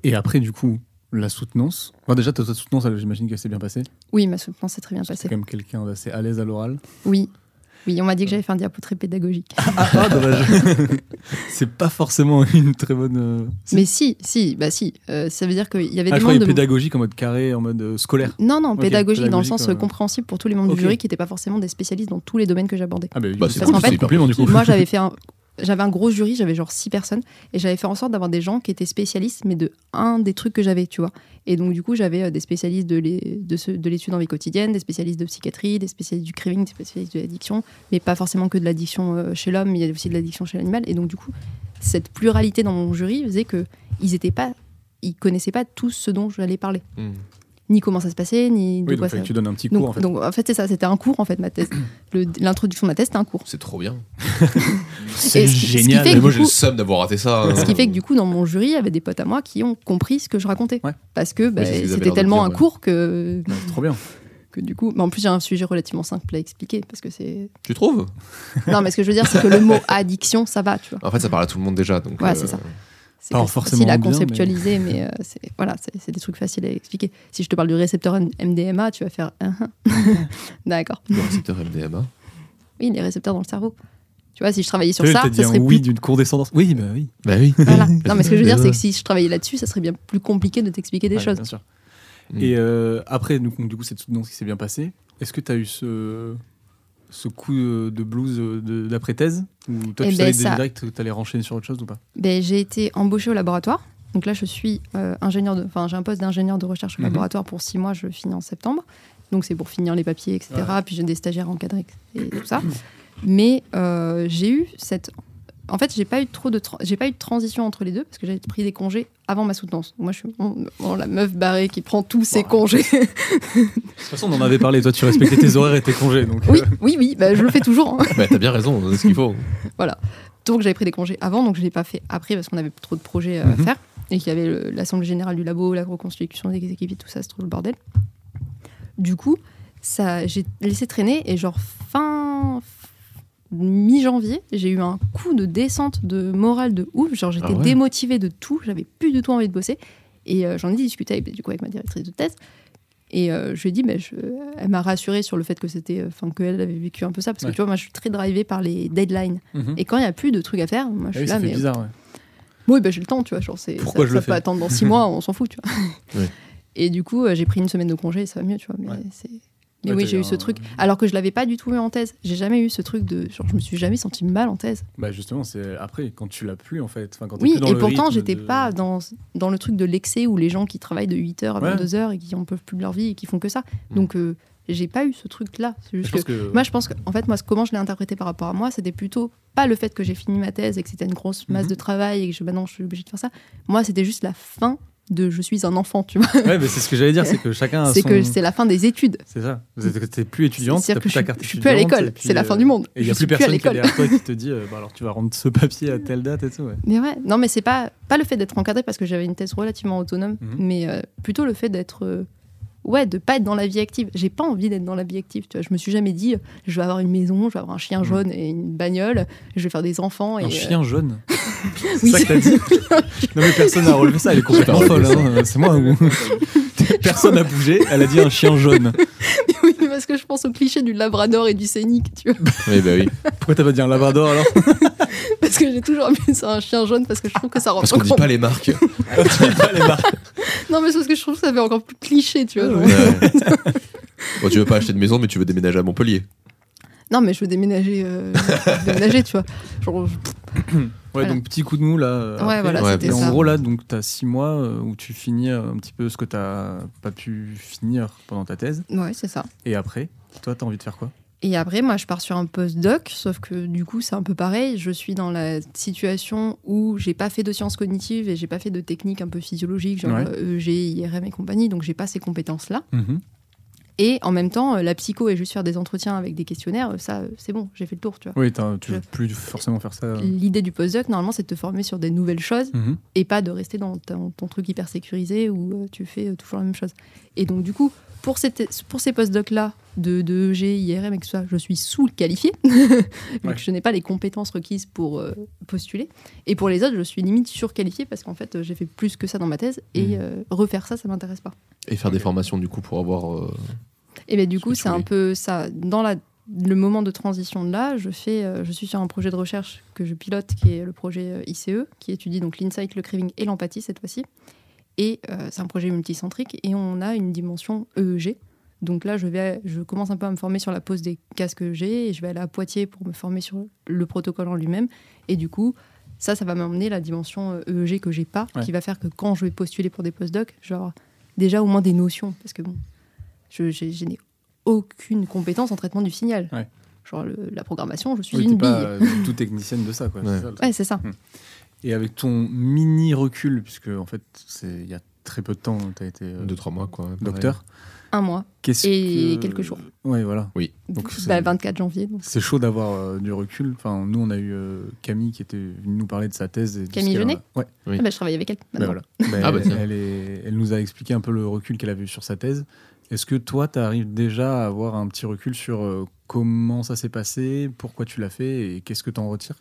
Et après, du coup, la soutenance. Enfin, déjà, ta ta soutenance, j'imagine qu'elle s'est bien passée. Oui, ma soutenance s'est très bien C'est passée. quand même quelqu'un d'assez à l'aise à l'oral. Oui. Oui, on m'a dit que j'avais fait un diapo très pédagogique. Ah, dommage. c'est pas forcément une très bonne. euh. Mais si, si, bah si. Euh, ça veut dire qu'il y avait Ah, des je croyais membres de pédagogique en mode carré, en mode euh, scolaire. Non, non, Ok, pédagogique dans le sens euh, euh, compréhensible pour tous les membres du jury qui n'étaient pas forcément des spécialistes dans tous les domaines que j'abordais. Ah, bah, Bah, c'est cool, compliment, du coup. Moi, j'avais fait un, j'avais un gros jury, j'avais genre six personnes, et j'avais fait en sorte d'avoir des gens qui étaient spécialistes, mais de un des trucs que j'avais, tu vois. Et donc, du coup, j'avais euh, des spécialistes de l'étude en vie quotidienne, des spécialistes de psychiatrie, des spécialistes du craving, des spécialistes de l'addiction, mais pas forcément que de l'addiction euh, chez l'homme, il y a aussi de l'addiction chez l'animal. Et donc, du coup, cette pluralité dans mon jury faisait que ils pas, ils connaissaient pas tous ce dont j'allais parler. Hmm. Ni comment ça se passait, ni de Oui, quoi donc fallait ça. que tu donnes un petit Donc, cours en fait. donc, en fait, c'est ça, c'était un cours en fait, ma thèse. Le- L'introduction de ma thèse, c'était un cours. C'est trop bien. C'est ce ce génial. fait Mais moi j'ai le seum d'avoir raté ça. hein. Ce qui fait que du coup, dans mon jury, il y avait des potes à moi qui ont compris ce que je racontais. Ouais. Parce que bah, Oui, ce c'était tellement dire, un ouais. cours que, C'est trop bien. que du coup. Mais en plus, j'ai un sujet relativement simple à expliquer. Parce que c'est. Tu trouves? Non, mais ce que je veux dire, c'est que le mot addiction, ça va, tu vois. En fait, ça parle à tout le monde déjà. Donc, Ouais, euh, c'est ça. C'est Pas facile- forcément facile à bien, mais- conceptualiser, mais, euh, c'est voilà, c'est c'est des trucs faciles à expliquer. Si je te parle du récepteur MDMA, tu vas faire. Ah, ah. D'accord. Le récepteur MDMA. Oui, les récepteurs dans le cerveau. Tu vois, si je travaillais sur sais, ça, ça serait oui plus d'une condescendance. Oui, bah oui. Bah oui. Voilà. Non, mais ce que je veux dire, c'est que si je travaillais là-dessus, ça serait bien plus compliqué de t'expliquer des Ouais, choses. Bien sûr. Mm. Et euh, après, du coup, du coup, c'est tout ce qui s'est bien passé. Est-ce que tu as eu ce, ce coup de blues euh, d'après-thèse Ou toi, Eh tu ben, savais ça- direct que tu allais renchaîner sur autre chose ou pas Ben, j'ai été embauchée au laboratoire. Donc là, je suis euh, ingénieur de, enfin, j'ai un poste d'ingénieur de recherche au Mhm. laboratoire pour six mois. Je finis en septembre. Donc c'est pour finir les papiers, etc. Puis j'ai des stagiaires encadrés et tout ça. Mais euh, j'ai eu cette, en fait, j'ai pas eu trop de, j'ai pas eu de transition entre les deux parce que j'avais pris des congés avant ma soutenance. Moi, je suis bon, bon, la meuf barrée qui prend tous ses congés. De toute façon, on en avait parlé. Toi, tu respectais tes horaires et tes congés. Donc, oui, euh, oui, oui. ben, je le fais toujours. hein. Bah, t'as bien raison, c'est ce qu'il faut. Donc j'avais pris des congés avant, donc je l'ai pas fait après parce qu'on avait trop de projets à Mhm. faire et qu'il y avait l'assemblée générale du labo, la reconstitution des équipes, et tout ça, c'est trop le bordel. Du coup, ça, j'ai laissé traîner et genre fin mi-janvier, j'ai eu un coup de descente de morale de ouf. Genre j'étais Ah ouais. démotivée de tout, j'avais plus du tout envie de bosser et euh, j'en ai discuté avec, du coup avec ma directrice de thèse. Et euh, je lui ai dit, mais je- elle m'a rassurée sur le fait que c'était, enfin qu'elle avait vécu un peu ça, parce que tu vois, moi je suis très drivée par les deadlines. mhm. Et quand il n'y a plus de trucs à faire, moi je Ah oui, suis là, mais bizarre. ouais. oui, bah, j'ai le temps, tu vois. Genre, c'est, Pourquoi ça, je le ça fais? peut attendre dans six mois, on s'en fout, tu vois. Oui. Et du coup, euh, j'ai pris une semaine de congé et ça va mieux, tu vois. Mais, c'est... mais Ouais, oui, j'ai eu ce truc. Alors que je l'avais pas du tout eu en thèse. J'ai jamais eu ce truc de. Genre, je me suis jamais senti mal en thèse. Bah justement, c'est après quand tu l'as plus en fait. Enfin, quand Oui, plus dans et le pourtant, j'étais de- pas dans, dans le truc de l'excès où les gens qui travaillent de 8h à Ouais. 22h et qui en peuvent plus de leur vie et qui font que ça. Mm. Donc, euh, j'ai pas eu ce truc-là. C'est Je juste pense que. que. Moi, je pense que, en fait, moi, comment je l'ai interprété par rapport à moi, c'était plutôt pas le fait que j'ai fini ma thèse et que c'était une grosse masse Mhm. de travail et que je, maintenant je suis obligée de faire ça. Moi, c'était juste la fin de je suis un enfant, tu vois. Ouais, mais c'est ce que j'allais dire, c'est que chacun. a C'est son- que c'est la fin des études. C'est ça. Vous êtes- T'es plus étudiante, t'as plus ta carte je suis plus à l'école, c'est la fin du euh, monde. Et il n'y a plus plus à personne qui est derrière toi qui te dit, euh, bah alors tu vas rendre ce papier à telle date et tout. Ouais. Mais ouais, non, mais c'est pas, pas le fait d'être encadré parce que j'avais une thèse relativement autonome, Mhm. mais euh, plutôt le fait d'être. euh, ouais, de pas être dans la vie active. J'ai pas envie d'être dans la vie active. Tu vois. Je me suis jamais dit, je vais avoir une maison, je vais avoir un chien Mhm. jaune et une bagnole, je vais faire des enfants. Et, Un chien jaune. C'est Oui, ça que t'as dit Non mais personne n'a relevé ça, elle est complètement folle. hein. C'est moi ou Personne n'a bougé, elle a dit un chien jaune. oui, parce que je pense au cliché du labrador et du scénic, tu vois. Oui, bah oui. Pourquoi t'as pas dit un labrador alors Parce que j'ai toujours mis ça un chien jaune parce que je trouve que ça rend Parce qu'on dit pas les marques. Tu dis pas les marques. Non, mais c'est parce que je trouve que ça fait encore plus cliché, tu vois. Ouais. Bon, tu veux pas acheter de maison, mais tu veux déménager à Montpellier. Non, mais je veux déménager, euh, déménager, tu vois. Genre, je- Ouais, Voilà. donc petit coup de mou là. euh, Ouais, après. voilà, Ouais, c'était Et en ça. gros là, donc t'as six mois euh, où tu finis euh, un petit peu ce que t'as pas pu finir pendant ta thèse. Ouais, c'est ça. Et après, toi t'as envie de faire quoi? Et après, moi, je pars sur un postdoc, sauf que du coup, c'est un peu pareil. Je suis dans la situation où j'ai pas fait de sciences cognitives et j'ai pas fait de techniques un peu physiologiques, genre Ouais. euh, EG, IRM et compagnie, donc j'ai pas ces compétences-là. Mhm. Et en même temps, euh, la psycho et juste faire des entretiens avec des questionnaires, euh, ça, euh, c'est bon, j'ai fait le tour, tu vois. Oui, tu veux plus forcément faire ça. L'idée du postdoc, normalement, c'est de te former sur des nouvelles choses Mhm. et pas de rester dans ton, ton truc hyper sécurisé où tu fais toujours la même chose. Et donc, du coup, pour, cette, pour ces postdocs-là, de, de EG, IRM et tout ça, je suis sous-qualifiée, Ouais. que je n'ai pas les compétences requises pour euh, postuler. Et pour les autres, je suis limite surqualifiée parce qu'en fait, j'ai fait plus que ça dans ma thèse et Mhm. euh, refaire ça, ça m'intéresse pas. Et faire des formations, du coup, pour avoir. euh, Et bien, du coup, c'est un peu ça. Dans la, le moment de transition de là, je, fais, euh, je suis sur un projet de recherche que je pilote, qui est le projet ICE, qui étudie donc l'insight, le craving et l'empathie cette fois-ci. Et euh, c'est un projet multicentrique et on a une dimension EEG. Donc là, je, vais, je commence un peu à me former sur la pose des casques EEG et je vais aller à Poitiers pour me former sur le protocole en lui-même. Et du coup, ça, ça va m'emmener la dimension euh, EEG que j'ai pas, Ouais. qui va faire que quand je vais postuler pour des postdocs, genre déjà au moins des notions, parce que bon, je, je n'ai aucune compétence en traitement du signal. Ouais. Genre le- la programmation, je suis Oui, une bille. pas euh, du tout technicienne de ça quoi. c'est Ouais. ça, c'est ça. Et avec ton mini recul, puisque en fait, il y a très peu de temps, tu as été euh, 2-3 mois, quoi. pareil. docteur. Un mois. Qu'est-ce Et que- quelques jours. Ouais, voilà. Donc, Donc, c'est- bah, 24 janvier. C'est chaud d'avoir euh, du recul. Enfin, nous, on a eu euh, Camille qui était venue nous parler de sa thèse. Et Camille a- Genet Ouais. Oui. Ah bah, je travaille avec elle. Bah voilà. Bah, Ah bah elle, est- elle nous a expliqué un peu le recul qu'elle avait eu sur sa thèse. Est-ce que toi, tu arrives déjà à avoir un petit recul sur euh, comment ça s'est passé, pourquoi tu l'as fait et qu'est-ce que tu en retires?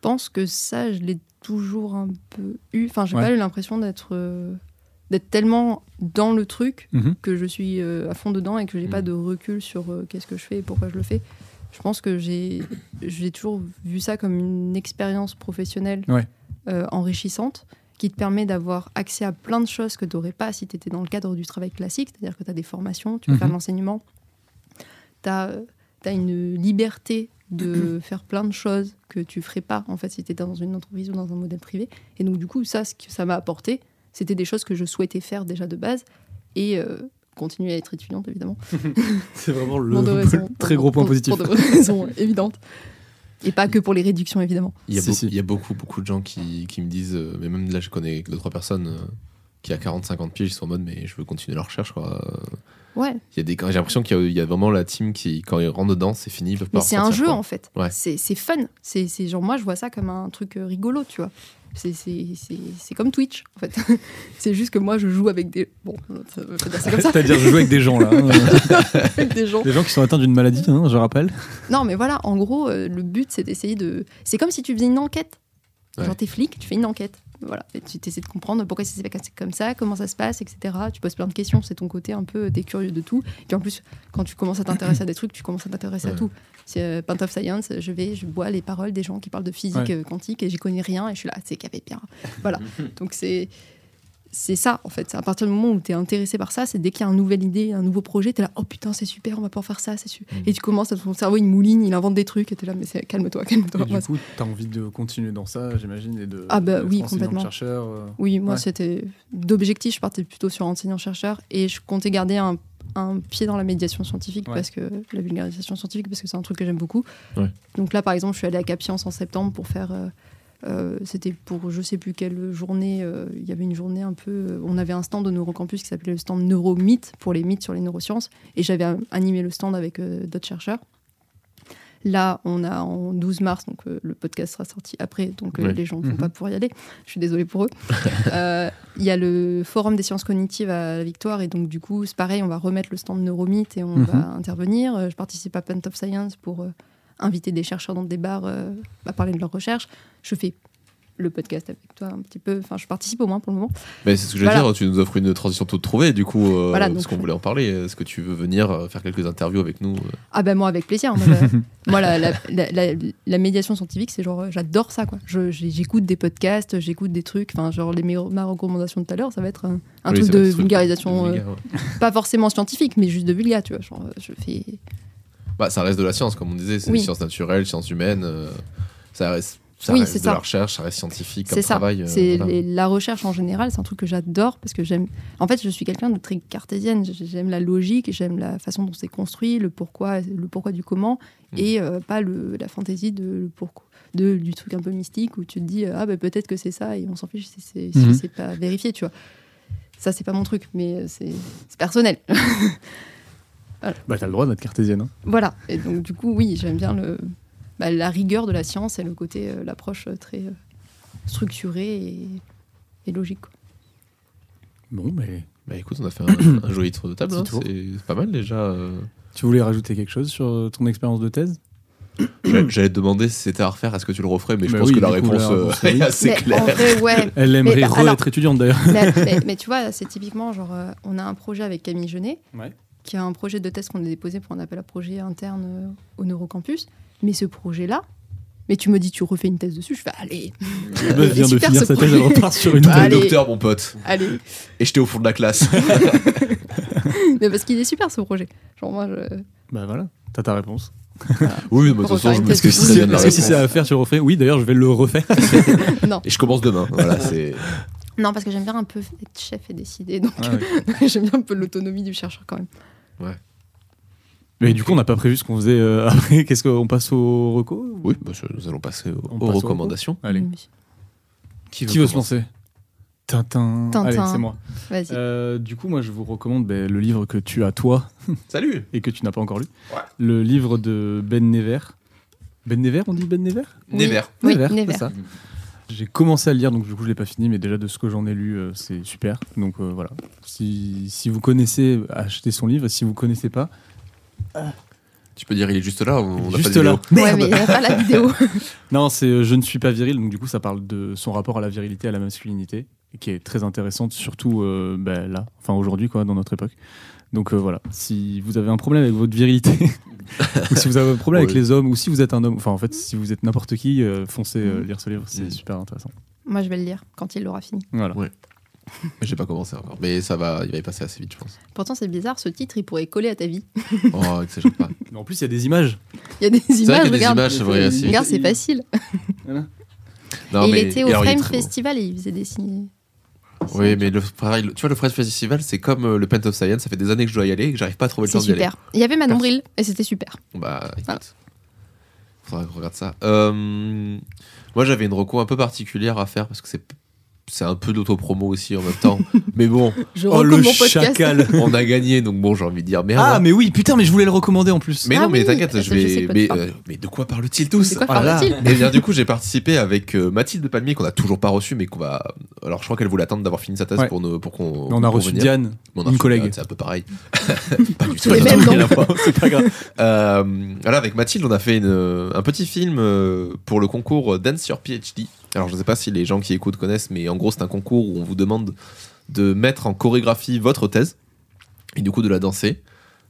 Pense que ça, je l'ai toujours un peu eu. Enfin, j'ai Ouais. pas eu l'impression d'être euh, d'être tellement dans le truc Mhm. que je suis euh, à fond dedans et que j'ai Mhm. pas de recul sur euh, qu'est-ce que je fais et pourquoi je le fais. Je pense que j'ai j'ai toujours vu ça comme une expérience professionnelle Ouais. enrichissante qui te permet d'avoir accès à plein de choses que tu n'aurais pas si tu étais dans le cadre du travail classique, c'est-à-dire que tu as des formations, tu peux Mhm. faire de l'enseignement, tu as, une liberté de faire plein de choses que tu ferais pas en fait si tu étais dans une entreprise ou dans un modèle privé. Et donc du coup, ça, ce que ça m'a apporté, c'était des choses que je souhaitais faire déjà de base et euh, continuer à être étudiante évidemment. C'est vraiment le, très pour- gros point pour- positif. Pour de raisons évidentes. Et pas que pour les réductions évidemment. Il y a, Si, beaucoup, si. il y a beaucoup, beaucoup de gens qui, qui me disent, euh, mais même là, je connais deux, trois personnes euh, qui, à 40-50 piges, ils sont en mode, mais je veux continuer leur recherche, quoi. Ouais, Il y a des, j'ai l'impression qu'il y a, il y a vraiment la team qui, quand ils rentrent dedans, c'est fini, mais c'est un jeu quoi. en fait. Ouais. C'est c'est fun. C'est c'est genre moi je vois ça comme un truc euh, rigolo, tu vois. C'est- C'est c'est- c'est comme Twitch en fait. c'est juste que moi je joue avec des bon, ça veut pas dire ça comme ça, C'est-à-dire jouer avec des gens là. hein. avec des gens. des gens qui sont atteints d'une maladie, hein, je rappelle. Non, mais voilà, en gros, euh, le but, c'est d'essayer de. C'est comme si tu faisais une enquête. Ouais. Genre, t'es flic, tu fais une enquête. Voilà. Et tu essaies de comprendre pourquoi ça s'est passé comme ça, comment ça se passe, etc. Tu poses plein de questions. C'est ton côté un peu. T'es curieux de tout. Et puis en plus, quand tu commences à t'intéresser à des trucs, tu commences à t'intéresser à tout. C'est euh, Paint of Science, je vais, je bois les paroles des gens qui parlent de physique Ouais. euh, quantique et j'y connais rien. Et je suis là, c'est qu'il y avait bien. Voilà. Donc c'est. C'est ça, en fait. À partir du moment où tu es intéressé par ça, c'est dès qu'il y a une nouvelle idée, un nouveau projet, tu es là, oh putain, c'est super, on va pouvoir faire ça, c'est super. Mhm. Et tu commences, ton cerveau, il mouline, il invente des trucs, et tu es là, mais c'est- calme-toi, calme-toi. Du coup, tu as envie de continuer dans ça, j'imagine, et de. Ah bah oui, complètement. chercheur. euh. Oui, moi, Ouais. c'était d'objectif, je partais plutôt sur enseignant-chercheur et je comptais garder un, un pied dans la médiation scientifique Ouais. parce que la vulgarisation scientifique parce que c'est un truc que j'aime beaucoup. Ouais. Donc là, par exemple, je suis allée à Capience en septembre pour faire. euh, euh, c'était pour je sais plus quelle journée. euh, Il y avait une journée un peu. on avait un stand de Neurocampus qui s'appelait le stand Neuromythe pour les mythes sur les neurosciences et j'avais animé le stand avec euh, d'autres chercheurs. Là, on a en 12 mars, donc le podcast sera sorti après, donc les gens ne vont Mhm. pas pouvoir y aller. Je suis désolée pour eux. Il y a le Forum des sciences cognitives à la Victoire, et donc du coup, c'est pareil, on va remettre le stand Neuromythe et on Mhm. va intervenir. Je participe à Pent of Science pour inviter des chercheurs dans des bars euh, à parler de leurs recherches. Je fais le podcast avec toi un petit peu, enfin, je participe au moins pour le moment. Mais c'est ce que je veux Voilà. dire, tu nous offres une transition toute trouvée, du coup, euh, Voilà, parce qu'on voulait en parler. Est-ce que tu veux venir euh, faire quelques interviews avec nous euh? Ah ben moi avec plaisir. Moi, la, moi, la, la- la- la- la médiation scientifique, c'est genre j'adore ça quoi. J'écoute des podcasts, j'écoute des trucs. Enfin genre les meilleures- ma recommandation de tout à l'heure, ça va être un, un Oui, truc de vulgarisation, de vulgaire, ouais. pas forcément scientifique, mais juste de vulga, tu vois. Genre je fais. Bah, ça reste de la science, comme on disait, c'est Oui. des sciences naturelles, sciences humaines. euh, ça reste, ça Oui, reste de ça. la recherche, ça reste scientifique comme C'est ça. travail. euh, c'est voilà. la recherche en général, c'est un truc que j'adore parce que j'aime. En fait, je suis quelqu'un de très cartésienne. J'aime la logique, j'aime la façon dont c'est construit, le pourquoi, le pourquoi du comment, Mm. et euh, pas le, la fantaisie de le pourquoi. De, du truc un peu mystique où tu te dis ah bah, peut-être que c'est ça et on s'en fiche si c'est si Mhm. c'est pas vérifié tu vois ça c'est pas mon truc mais euh, c'est c'est personnel Bah, t'as le droit d'être cartésienne. hein. voilà et donc du coup oui j'aime bien le bah, la rigueur de la science et le côté euh, l'approche euh, très euh, structurée et, et logique quoi. Bon, mais. Bah écoute, on a fait un, un joli tour de table. Petit hein, tour. C'est pas mal déjà. euh. Tu voulais rajouter quelque chose sur ton expérience de thèse? J'allais j'allais te demander si c'était à refaire, est-ce que tu le referais Mais je Bah pense oui, que la du coup, réponse la euh, réponse, c'est est oui. assez mais claire. en vrai ouais Elle aimerait bah, alors- être étudiante d'ailleurs. mais, mais- mais tu vois, c'est typiquement genre, euh, on a un projet avec Camille Genet, Ouais. Qui a un projet de thèse qu'on a déposé pour un appel à projet interne euh, au Neurocampus. Mais ce projet-là, mais tu me dis, tu refais une thèse dessus, je fais, allez, La meuf vient de super, finir ce sa thèse, projet. elle repart sur une le docteur, mon pote. allez. Et j'étais au fond de la classe. mais parce qu'il est super ce projet. Genre, moi, je... Bah voilà, t'as ta réponse. oui, mais de toute façon, je Est-ce que si c'est à faire, tu le refais Oui, d'ailleurs, je vais le refaire. non. Et je commence demain. Voilà, c'est. Non, parce que j'aime bien un peu être chef et décider. Donc, Ah ouais. j'aime bien un peu l'autonomie du chercheur quand même. Mais du coup, on n'a pas prévu ce qu'on faisait euh, après. Qu'est-ce qu'on passe au reco Oui, bah, nous allons passer aux, On aux passe aux recommandations. Allez. Oui. Qui veut se lancer Tintin. Tintin. Allez, c'est moi. Vas-y. Euh, du coup, moi, je vous recommande ben, le livre que tu as, toi, Salut et que tu n'as pas encore lu. Ouais. Le livre de Ben Never. Ben Never, on dit Ben Never? Oui. Never. Oui, Never, Never. c'est ça. J'ai commencé à le lire, donc du coup je l'ai pas fini, mais déjà de ce que j'en ai lu, euh, c'est super. Donc euh, voilà. Si, si vous connaissez, achetez son livre. Si vous connaissez pas, Tu peux dire, il est juste là, on il n'a est pas juste là. vidéo. Ouais, mais il n'y a pas la vidéo. Non, c'est euh, Je ne suis pas viril, donc du coup ça parle de son rapport à la virilité, à la masculinité, qui est très intéressante, surtout euh, ben, là, enfin aujourd'hui, quoi, dans notre époque. Donc euh, voilà, si vous avez un problème avec votre virilité, ou si vous avez un problème avec les hommes, ou si vous êtes un homme, enfin en fait, si vous êtes n'importe qui, euh, foncez euh, Mhm. lire ce livre, c'est Mhm. super intéressant. Moi, je vais le lire quand il l'aura fini. Voilà. Ouais. Mais J'ai pas commencé encore. Mais ça va, il va y passer assez vite, je pense. Pourtant, c'est bizarre, ce titre, il pourrait coller à ta vie. Oh, exagère pas. Mais en plus, il y a des images. Il y a des C'est vrai images, qu'il y a des regarde. images, vrai. Regarde, c'est facile. Non, et il était au Frame. Festival et il faisait des signes. Oui, mais le, pareil, le- tu vois, le Fred Festival, c'est comme euh, le Paint of Science. Ça fait des années que je dois y aller et que j'arrive pas à trouver le temps d'y aller. super. Il y avait Manon Bril et c'était super. Bah, écoute. Voilà. Faudra que je regarde ça. Euh, moi, j'avais une reco un peu particulière à faire parce que c'est c'est un peu d'autopromo aussi en même temps. mais bon, Je Oh recommande le mon podcast. chacal on a gagné, donc bon, j'ai envie de dire merde. Ah mais oui, putain, mais je voulais le recommander en plus. mais Ah non, mais oui, t'inquiète, je vais. Mais, euh, mais de quoi parle-t-il tous quoi là là. parle-t-il Et bien du coup, j'ai participé avec euh, Mathilde Palmier qu'on a toujours pas reçu, mais qu'on va. Alors, je crois qu'elle voulait attendre d'avoir fini sa thèse Ouais. pour nous, pour qu'on. on a pour reçu venir. Diane, On a une reçu collègue. Diane, C'est un peu pareil. pas du tout. C'est les pas grave. Euh, voilà, avec Mathilde, on a fait une- un petit film pour le concours Dance Your PhD. Alors, je ne sais pas si les gens qui écoutent connaissent, mais en gros, c'est un concours où on vous demande de mettre en chorégraphie votre thèse et du coup de la danser.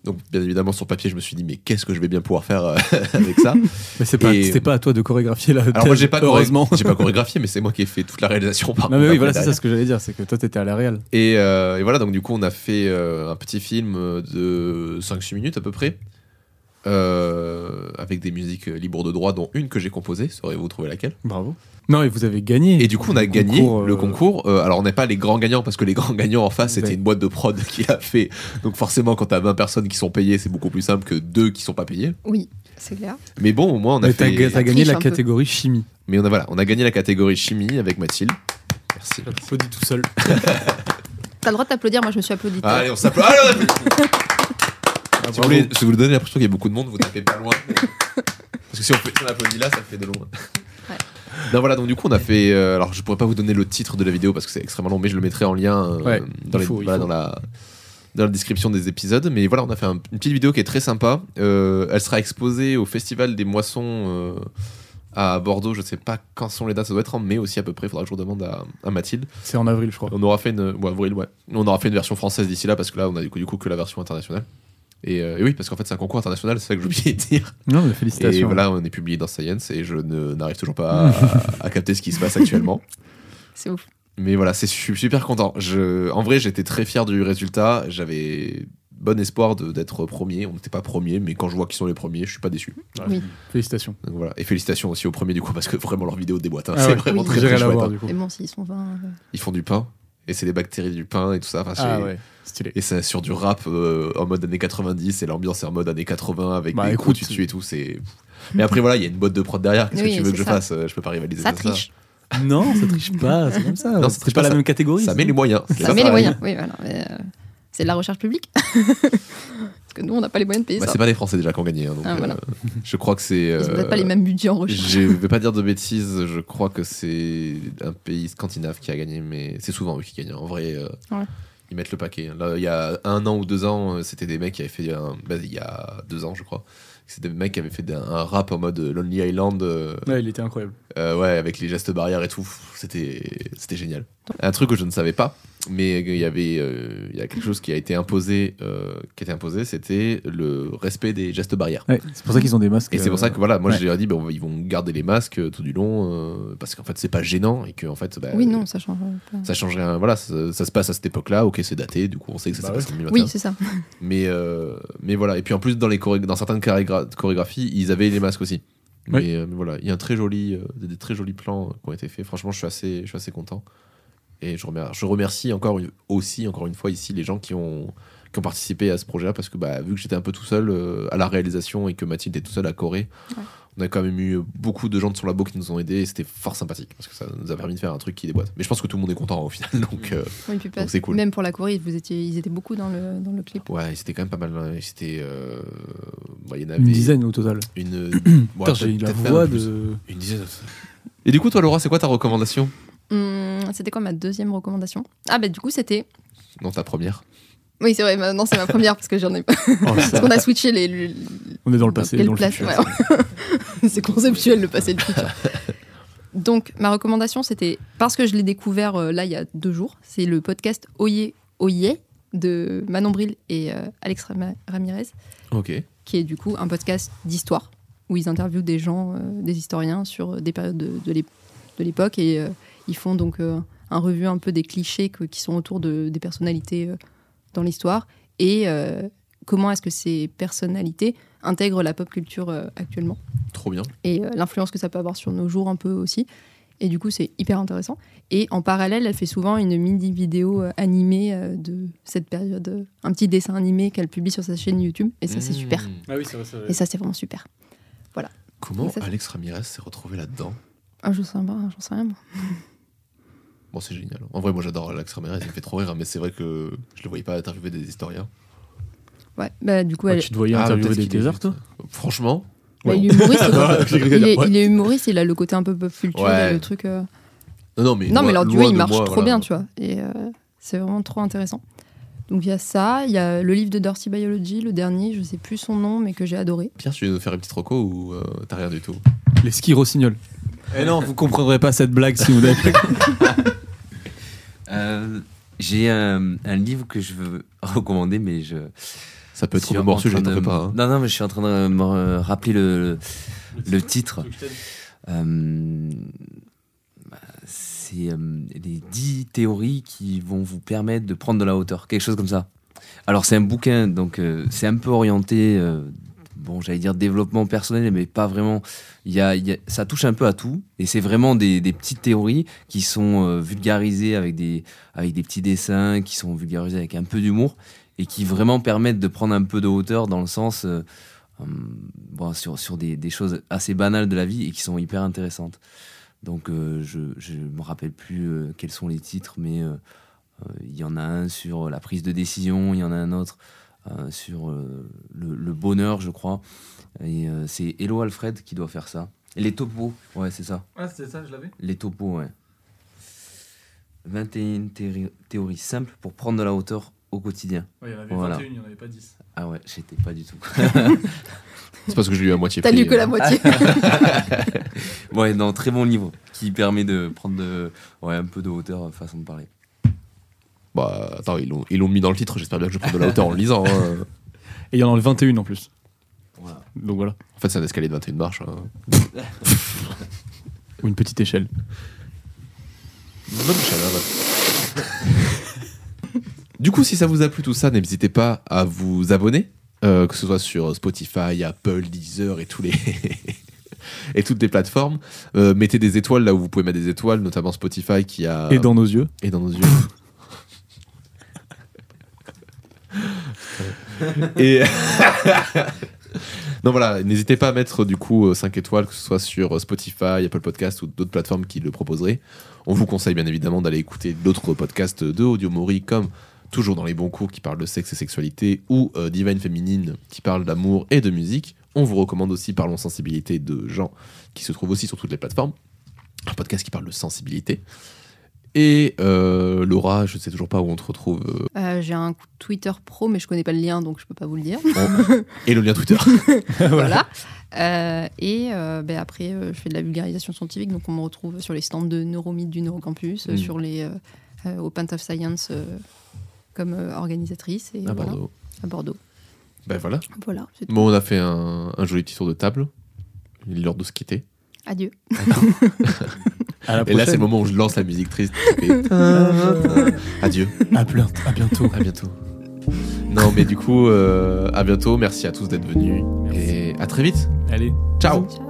Donc, bien évidemment, sur papier, je me suis dit, mais qu'est-ce que je vais bien pouvoir faire euh, avec ça? Mais c'est pas, Et- pas à toi de chorégraphier la Alors, moi, j'ai pas, heureusement. j'ai pas chorégraphié, mais c'est moi qui ai fait toute la réalisation par Non mais oui, voilà, c'est ça ce que j'allais dire, c'est que toi t'étais à la réal. Et, euh, et voilà, donc du coup, on a fait euh, un petit film de 5-6 minutes à peu près, euh, avec des musiques euh, libres de droit, dont une que j'ai composée. Saurez-vous trouver laquelle? Bravo. Non, et vous avez gagné. Et du coup, on a Le gagné concours, le euh, concours. Euh, alors, on n'est pas les grands gagnants, parce que les grands gagnants en face, c'était Ouais. une boîte de prod qui l'a fait. Donc, forcément, quand t'as 20 personnes qui sont payées, c'est beaucoup plus simple que deux qui sont pas payées. Oui, c'est clair. Mais bon, au moins, on a Mais t'as, fait. t'as gagné triche la peu. catégorie chimie. Mais on a, voilà, on a gagné la catégorie chimie avec Mathilde. Merci. J'applaudis tout seul. T'as le droit de t'applaudir, moi je me suis applaudi. Ah, allez, on s'applaudit. Allez, on applaudit. Si vous, voulez, si vous donner l'impression qu'il y a beaucoup de monde, vous tapez pas loin. Parce que si on, fait, si on applaudit là, ça fait de loin. Ouais. Non, voilà, donc du coup, on a fait. euh, alors, je pourrais pas vous donner le titre de la vidéo parce que c'est extrêmement long, mais je le mettrai en lien euh, Ouais, dans, il les- faut, il voilà, faut. dans la. Dans la description des épisodes, mais voilà, on a fait un- une petite vidéo qui est très sympa. Euh, elle sera exposée au Festival des Moissons euh, à Bordeaux. Je sais pas quand sont les dates, ça doit être en mai aussi à peu près. Faudra que je redemande à, à Mathilde. C'est en avril, je crois. On aura fait une, ouais, avril, ouais. On aura fait une version française d'ici là parce que là, on a du coup, du coup que la version internationale. Et, euh, et oui, parce qu'en fait, c'est un concours international, c'est ça que j'ai oublié de dire. Non, mais Et félicitations. voilà, on est publié dans Science et je ne- n'arrive toujours pas à, à capter ce qui se passe actuellement. C'est ouf. Mais voilà, c'est, je suis super content. Je, en vrai, j'étais très fier du résultat. J'avais bon espoir de- d'être premier. On n'était pas premier, mais quand je vois qu'ils sont les premiers, je suis pas déçu. Oui. Félicitations. Donc voilà. Et félicitations aussi aux premiers du coup, parce que vraiment leur vidéo déboîte. hein. Ah c'est ouais. vraiment Oui. très, très chouette. voir hein. bon, s'ils sont 20. euh, Ils font du pain et c'est les bactéries du pain et tout ça. Enfin, Ah ouais, stylé. Et c'est sur du rap euh, en mode années 90 et l'ambiance est en mode années 80 avec Bah, des écoute. coups dessus et tout. C'est. Mais après voilà, il y a une boîte de prod derrière. Qu'est-ce Oui, que tu veux que je ça. fasse Euh, Je peux pas rivaliser. Ça triche. Non, ça triche pas, c'est comme ça. Non, ça c'est triche pas pas, la ça- même catégorie. Ça met les moyens. Ça met les moyens. Oui, voilà. mais, euh, c'est de la recherche publique. Parce que nous, on n'a pas les moyens de payer Bah, ça. c'est pas des Français déjà qui ont gagné. hein, donc, Ah, voilà. euh, je crois que c'est. Ils euh, n'ont peut-être pas les mêmes budgets en recherche. Je vais pas dire de bêtises, je crois que c'est un pays scandinave qui a gagné, mais c'est souvent eux qui gagnent. En vrai, euh, Ouais. ils mettent le paquet. Là, il y a un an ou deux ans, euh, c'était des mecs qui avaient fait un. bah, il y a deux ans, je crois. C'était des mecs qui avaient fait un, un rap en mode Lonely Island. euh, Ouais, il était incroyable. euh, ouais, avec les gestes barrières et tout, c'était c'était génial. Un truc que je ne savais pas, mais il y avait euh, il y a quelque chose qui a été imposé, euh, qui a été imposé, c'était le respect des gestes barrières. Ouais, c'est pour ça qu'ils ont des masques. Et c'est pour ça que voilà, moi ouais. j'ai dit, ben, ils vont garder les masques euh, tout du long euh, parce qu'en fait c'est pas gênant et que en fait, bah, Oui, non, ça change pas. ça change rien. Voilà, ça, ça se passe à cette époque-là. Ok, c'est daté, du coup on sait que ça Bah s'est ouais. passé en 2021. Oui, c'est ça. Mais, euh, mais voilà. Et puis en plus, dans, les dans certaines chorégra- chorégraphies, ils avaient les masques aussi. Mais, Oui. euh, mais voilà, il y a un très joli, euh, des, très jolis plans euh, qui ont été faits. Franchement, je suis assez, je suis assez content. Et je remercie, je remercie encore une- aussi, encore une fois, ici, les gens qui ont, qui ont participé à ce projet-là parce que bah, vu que j'étais un peu tout seul euh, à la réalisation et que Mathilde est tout seul à Corée, Ouais. On a quand même eu beaucoup de gens de son labo qui nous ont aidés et c'était fort sympathique parce que ça nous a permis de faire un truc qui déboîte. Mais je pense que tout le monde est content au final, donc euh, Oui, puis pas- Donc c'est cool. Même pour la Corée, vous étiez, ils étaient beaucoup dans le, dans le clip. ouais, c'était quand même pas mal. hein. C'était, euh, bah, il y en avait Une dizaine au total. Une, Putain, ouais, j'ai eu la voix de. Une dizaine. Et du coup, toi, Laura, c'est quoi ta recommandation? Hum, c'était quoi ma deuxième recommandation? Ah, bah du coup, c'était. Non, ta première. Oui, c'est vrai, ma- non, c'est ma première parce que j'en ai pas. Oh, Parce qu'on a switché les. les- On est dans le passé, quelle dans le place, futur. ouais. c'est conceptuel le passé et le futur. Donc, ma recommandation, c'était parce que je l'ai découvert euh, là il y a deux jours. C'est le podcast Oye Oye de Manon Bril et euh, Alex Rama- Ramirez, Ok. qui est du coup un podcast d'histoire où ils interviewent des gens, euh, des historiens sur des périodes de, de l'ép- de l'époque et euh, ils font donc euh, un revue un peu des clichés que- qui sont autour de, des personnalités euh, dans l'histoire et euh, comment est-ce que ces personnalités intègrent la pop culture euh, actuellement Trop bien. et euh, l'influence que ça peut avoir sur nos jours un peu aussi. Et du coup, c'est hyper intéressant. Et en parallèle, elle fait souvent une mini vidéo euh, animée euh, de cette période, un petit dessin animé qu'elle publie sur sa chaîne YouTube. Et ça, c'est Mmh. super. Ah oui, c'est vrai, c'est vrai. Et ça, c'est vraiment super. Comment ça, c'est- Alex Ramirez s'est retrouvé là-dedans? Ah, je sais pas, j'en sais rien. moi. Bon, c'est génial. En vrai, moi, j'adore Alex Ramirez. Il me fait trop rire, hein, mais c'est vrai que je le voyais pas interviewer des historiens. Ouais, bah, du coup, Ouais, elle, tu te voyais Ah, interviewer des thésards, toi? Franchement, bah, ouais. il est humoriste. il, est, il est humoriste, il a le côté un peu pop culture, Ouais. et le truc. euh, non, non, mais non, mais leur duo, il marche moi, trop voilà. bien, tu vois. Et euh, c'est vraiment trop intéressant. Donc, il y a ça. Il y a le livre de Dirty Biology, le dernier, je sais plus son nom, mais que j'ai adoré. Pierre, tu veux nous faire une petite reco ou euh, t'as rien du tout? Les skis rossignols. Eh non, vous comprendrez pas cette blague si vous n'avez pas. Euh, J'ai un, un livre que je veux recommander, mais je. Ça peut être bon sujet, de- fais pas. hein. Non, non, mais je suis en train de me rappeler le, le titre. Euh, c'est euh, les 10 théories qui vont vous permettre de prendre de la hauteur, quelque chose comme ça. Alors c'est un bouquin, donc euh, c'est un peu orienté, euh, bon j'allais dire développement personnel, mais pas vraiment. Il y a, ça touche un peu à tout, et c'est vraiment des, petites théories qui sont euh, vulgarisées avec des, avec des petits dessins, qui sont vulgarisées avec un peu d'humour, et qui vraiment permettent de prendre un peu de hauteur dans le sens... euh, Hum, bon, sur, sur des, choses assez banales de la vie et qui sont hyper intéressantes. Donc euh, je ne me rappelle plus quels sont les titres, mais il y en a un sur la prise de décision, il y en a un autre euh, sur euh, le, le bonheur, je crois. Et euh, c'est Hello Alfred qui doit faire ça. Et les topos, ouais, c'est ça. Ah, c'était ça, je l'avais Les topos, ouais. 21 théories, théories simples pour prendre de la hauteur au quotidien. Ouais, il y en avait Voilà. 21, il n'y en avait pas 10. Ah ouais, j'étais pas du tout. C'est parce que je l'ai eu à moitié T'as lu que la moitié. Ouais, non, très bon livre qui permet de prendre de, ouais, un peu de hauteur, façon de parler. Bah, attends, ils l'ont, ils l'ont mis dans le titre, j'espère bien que je prends de la hauteur en le lisant. hein. Et il y en a le 21 en plus. Voilà. Donc voilà. En fait, c'est un escalier de 21 marches. hein. Ou une petite échelle. Bonne chaleur. du coup, si ça vous a plu tout ça, n'hésitez pas à vous abonner, euh, que ce soit sur Spotify, Apple, Deezer et tous les et toutes les plateformes. Euh, mettez des étoiles là où vous pouvez mettre des étoiles, notamment Spotify qui a Et dans nos yeux. et dans nos yeux. et non voilà, n'hésitez pas à mettre du coup 5 étoiles, que ce soit sur Spotify, Apple Podcast ou d'autres plateformes qui le proposeraient. On vous conseille bien évidemment d'aller écouter d'autres podcasts de Audio Mori comme toujours dans les bons cours qui parlent de sexe et sexualité ou euh, Divine Féminine qui parle d'amour et de musique. On vous recommande aussi Parlons Sensibilité de Jean qui se trouve aussi sur toutes les plateformes. Un podcast qui parle de sensibilité. Et euh, Laura, je ne sais toujours pas où on te retrouve. euh, Euh, J'ai un Twitter pro, mais je connais pas le lien, donc je peux pas vous le dire. et le lien Twitter. voilà. Euh, et euh, ben après, euh, je fais de la vulgarisation scientifique, donc on me retrouve sur les stands de Neuromythe du Neurocampus, Mm. sur les euh, euh, au Pint of Science euh, comme euh, organisatrice et à voilà, Bordeaux. à Bordeaux. Ben voilà. Voilà. Bon, on a fait un, un joli petit tour de table. Il est l'heure de se quitter. Adieu. Et là, c'est le moment où je lance la musique triste. Adieu. À, plein- à bientôt. À bientôt. Non, mais du coup, euh, à bientôt. Merci à tous d'être venus. Merci. Et à très vite. Allez. Ciao. Ciao.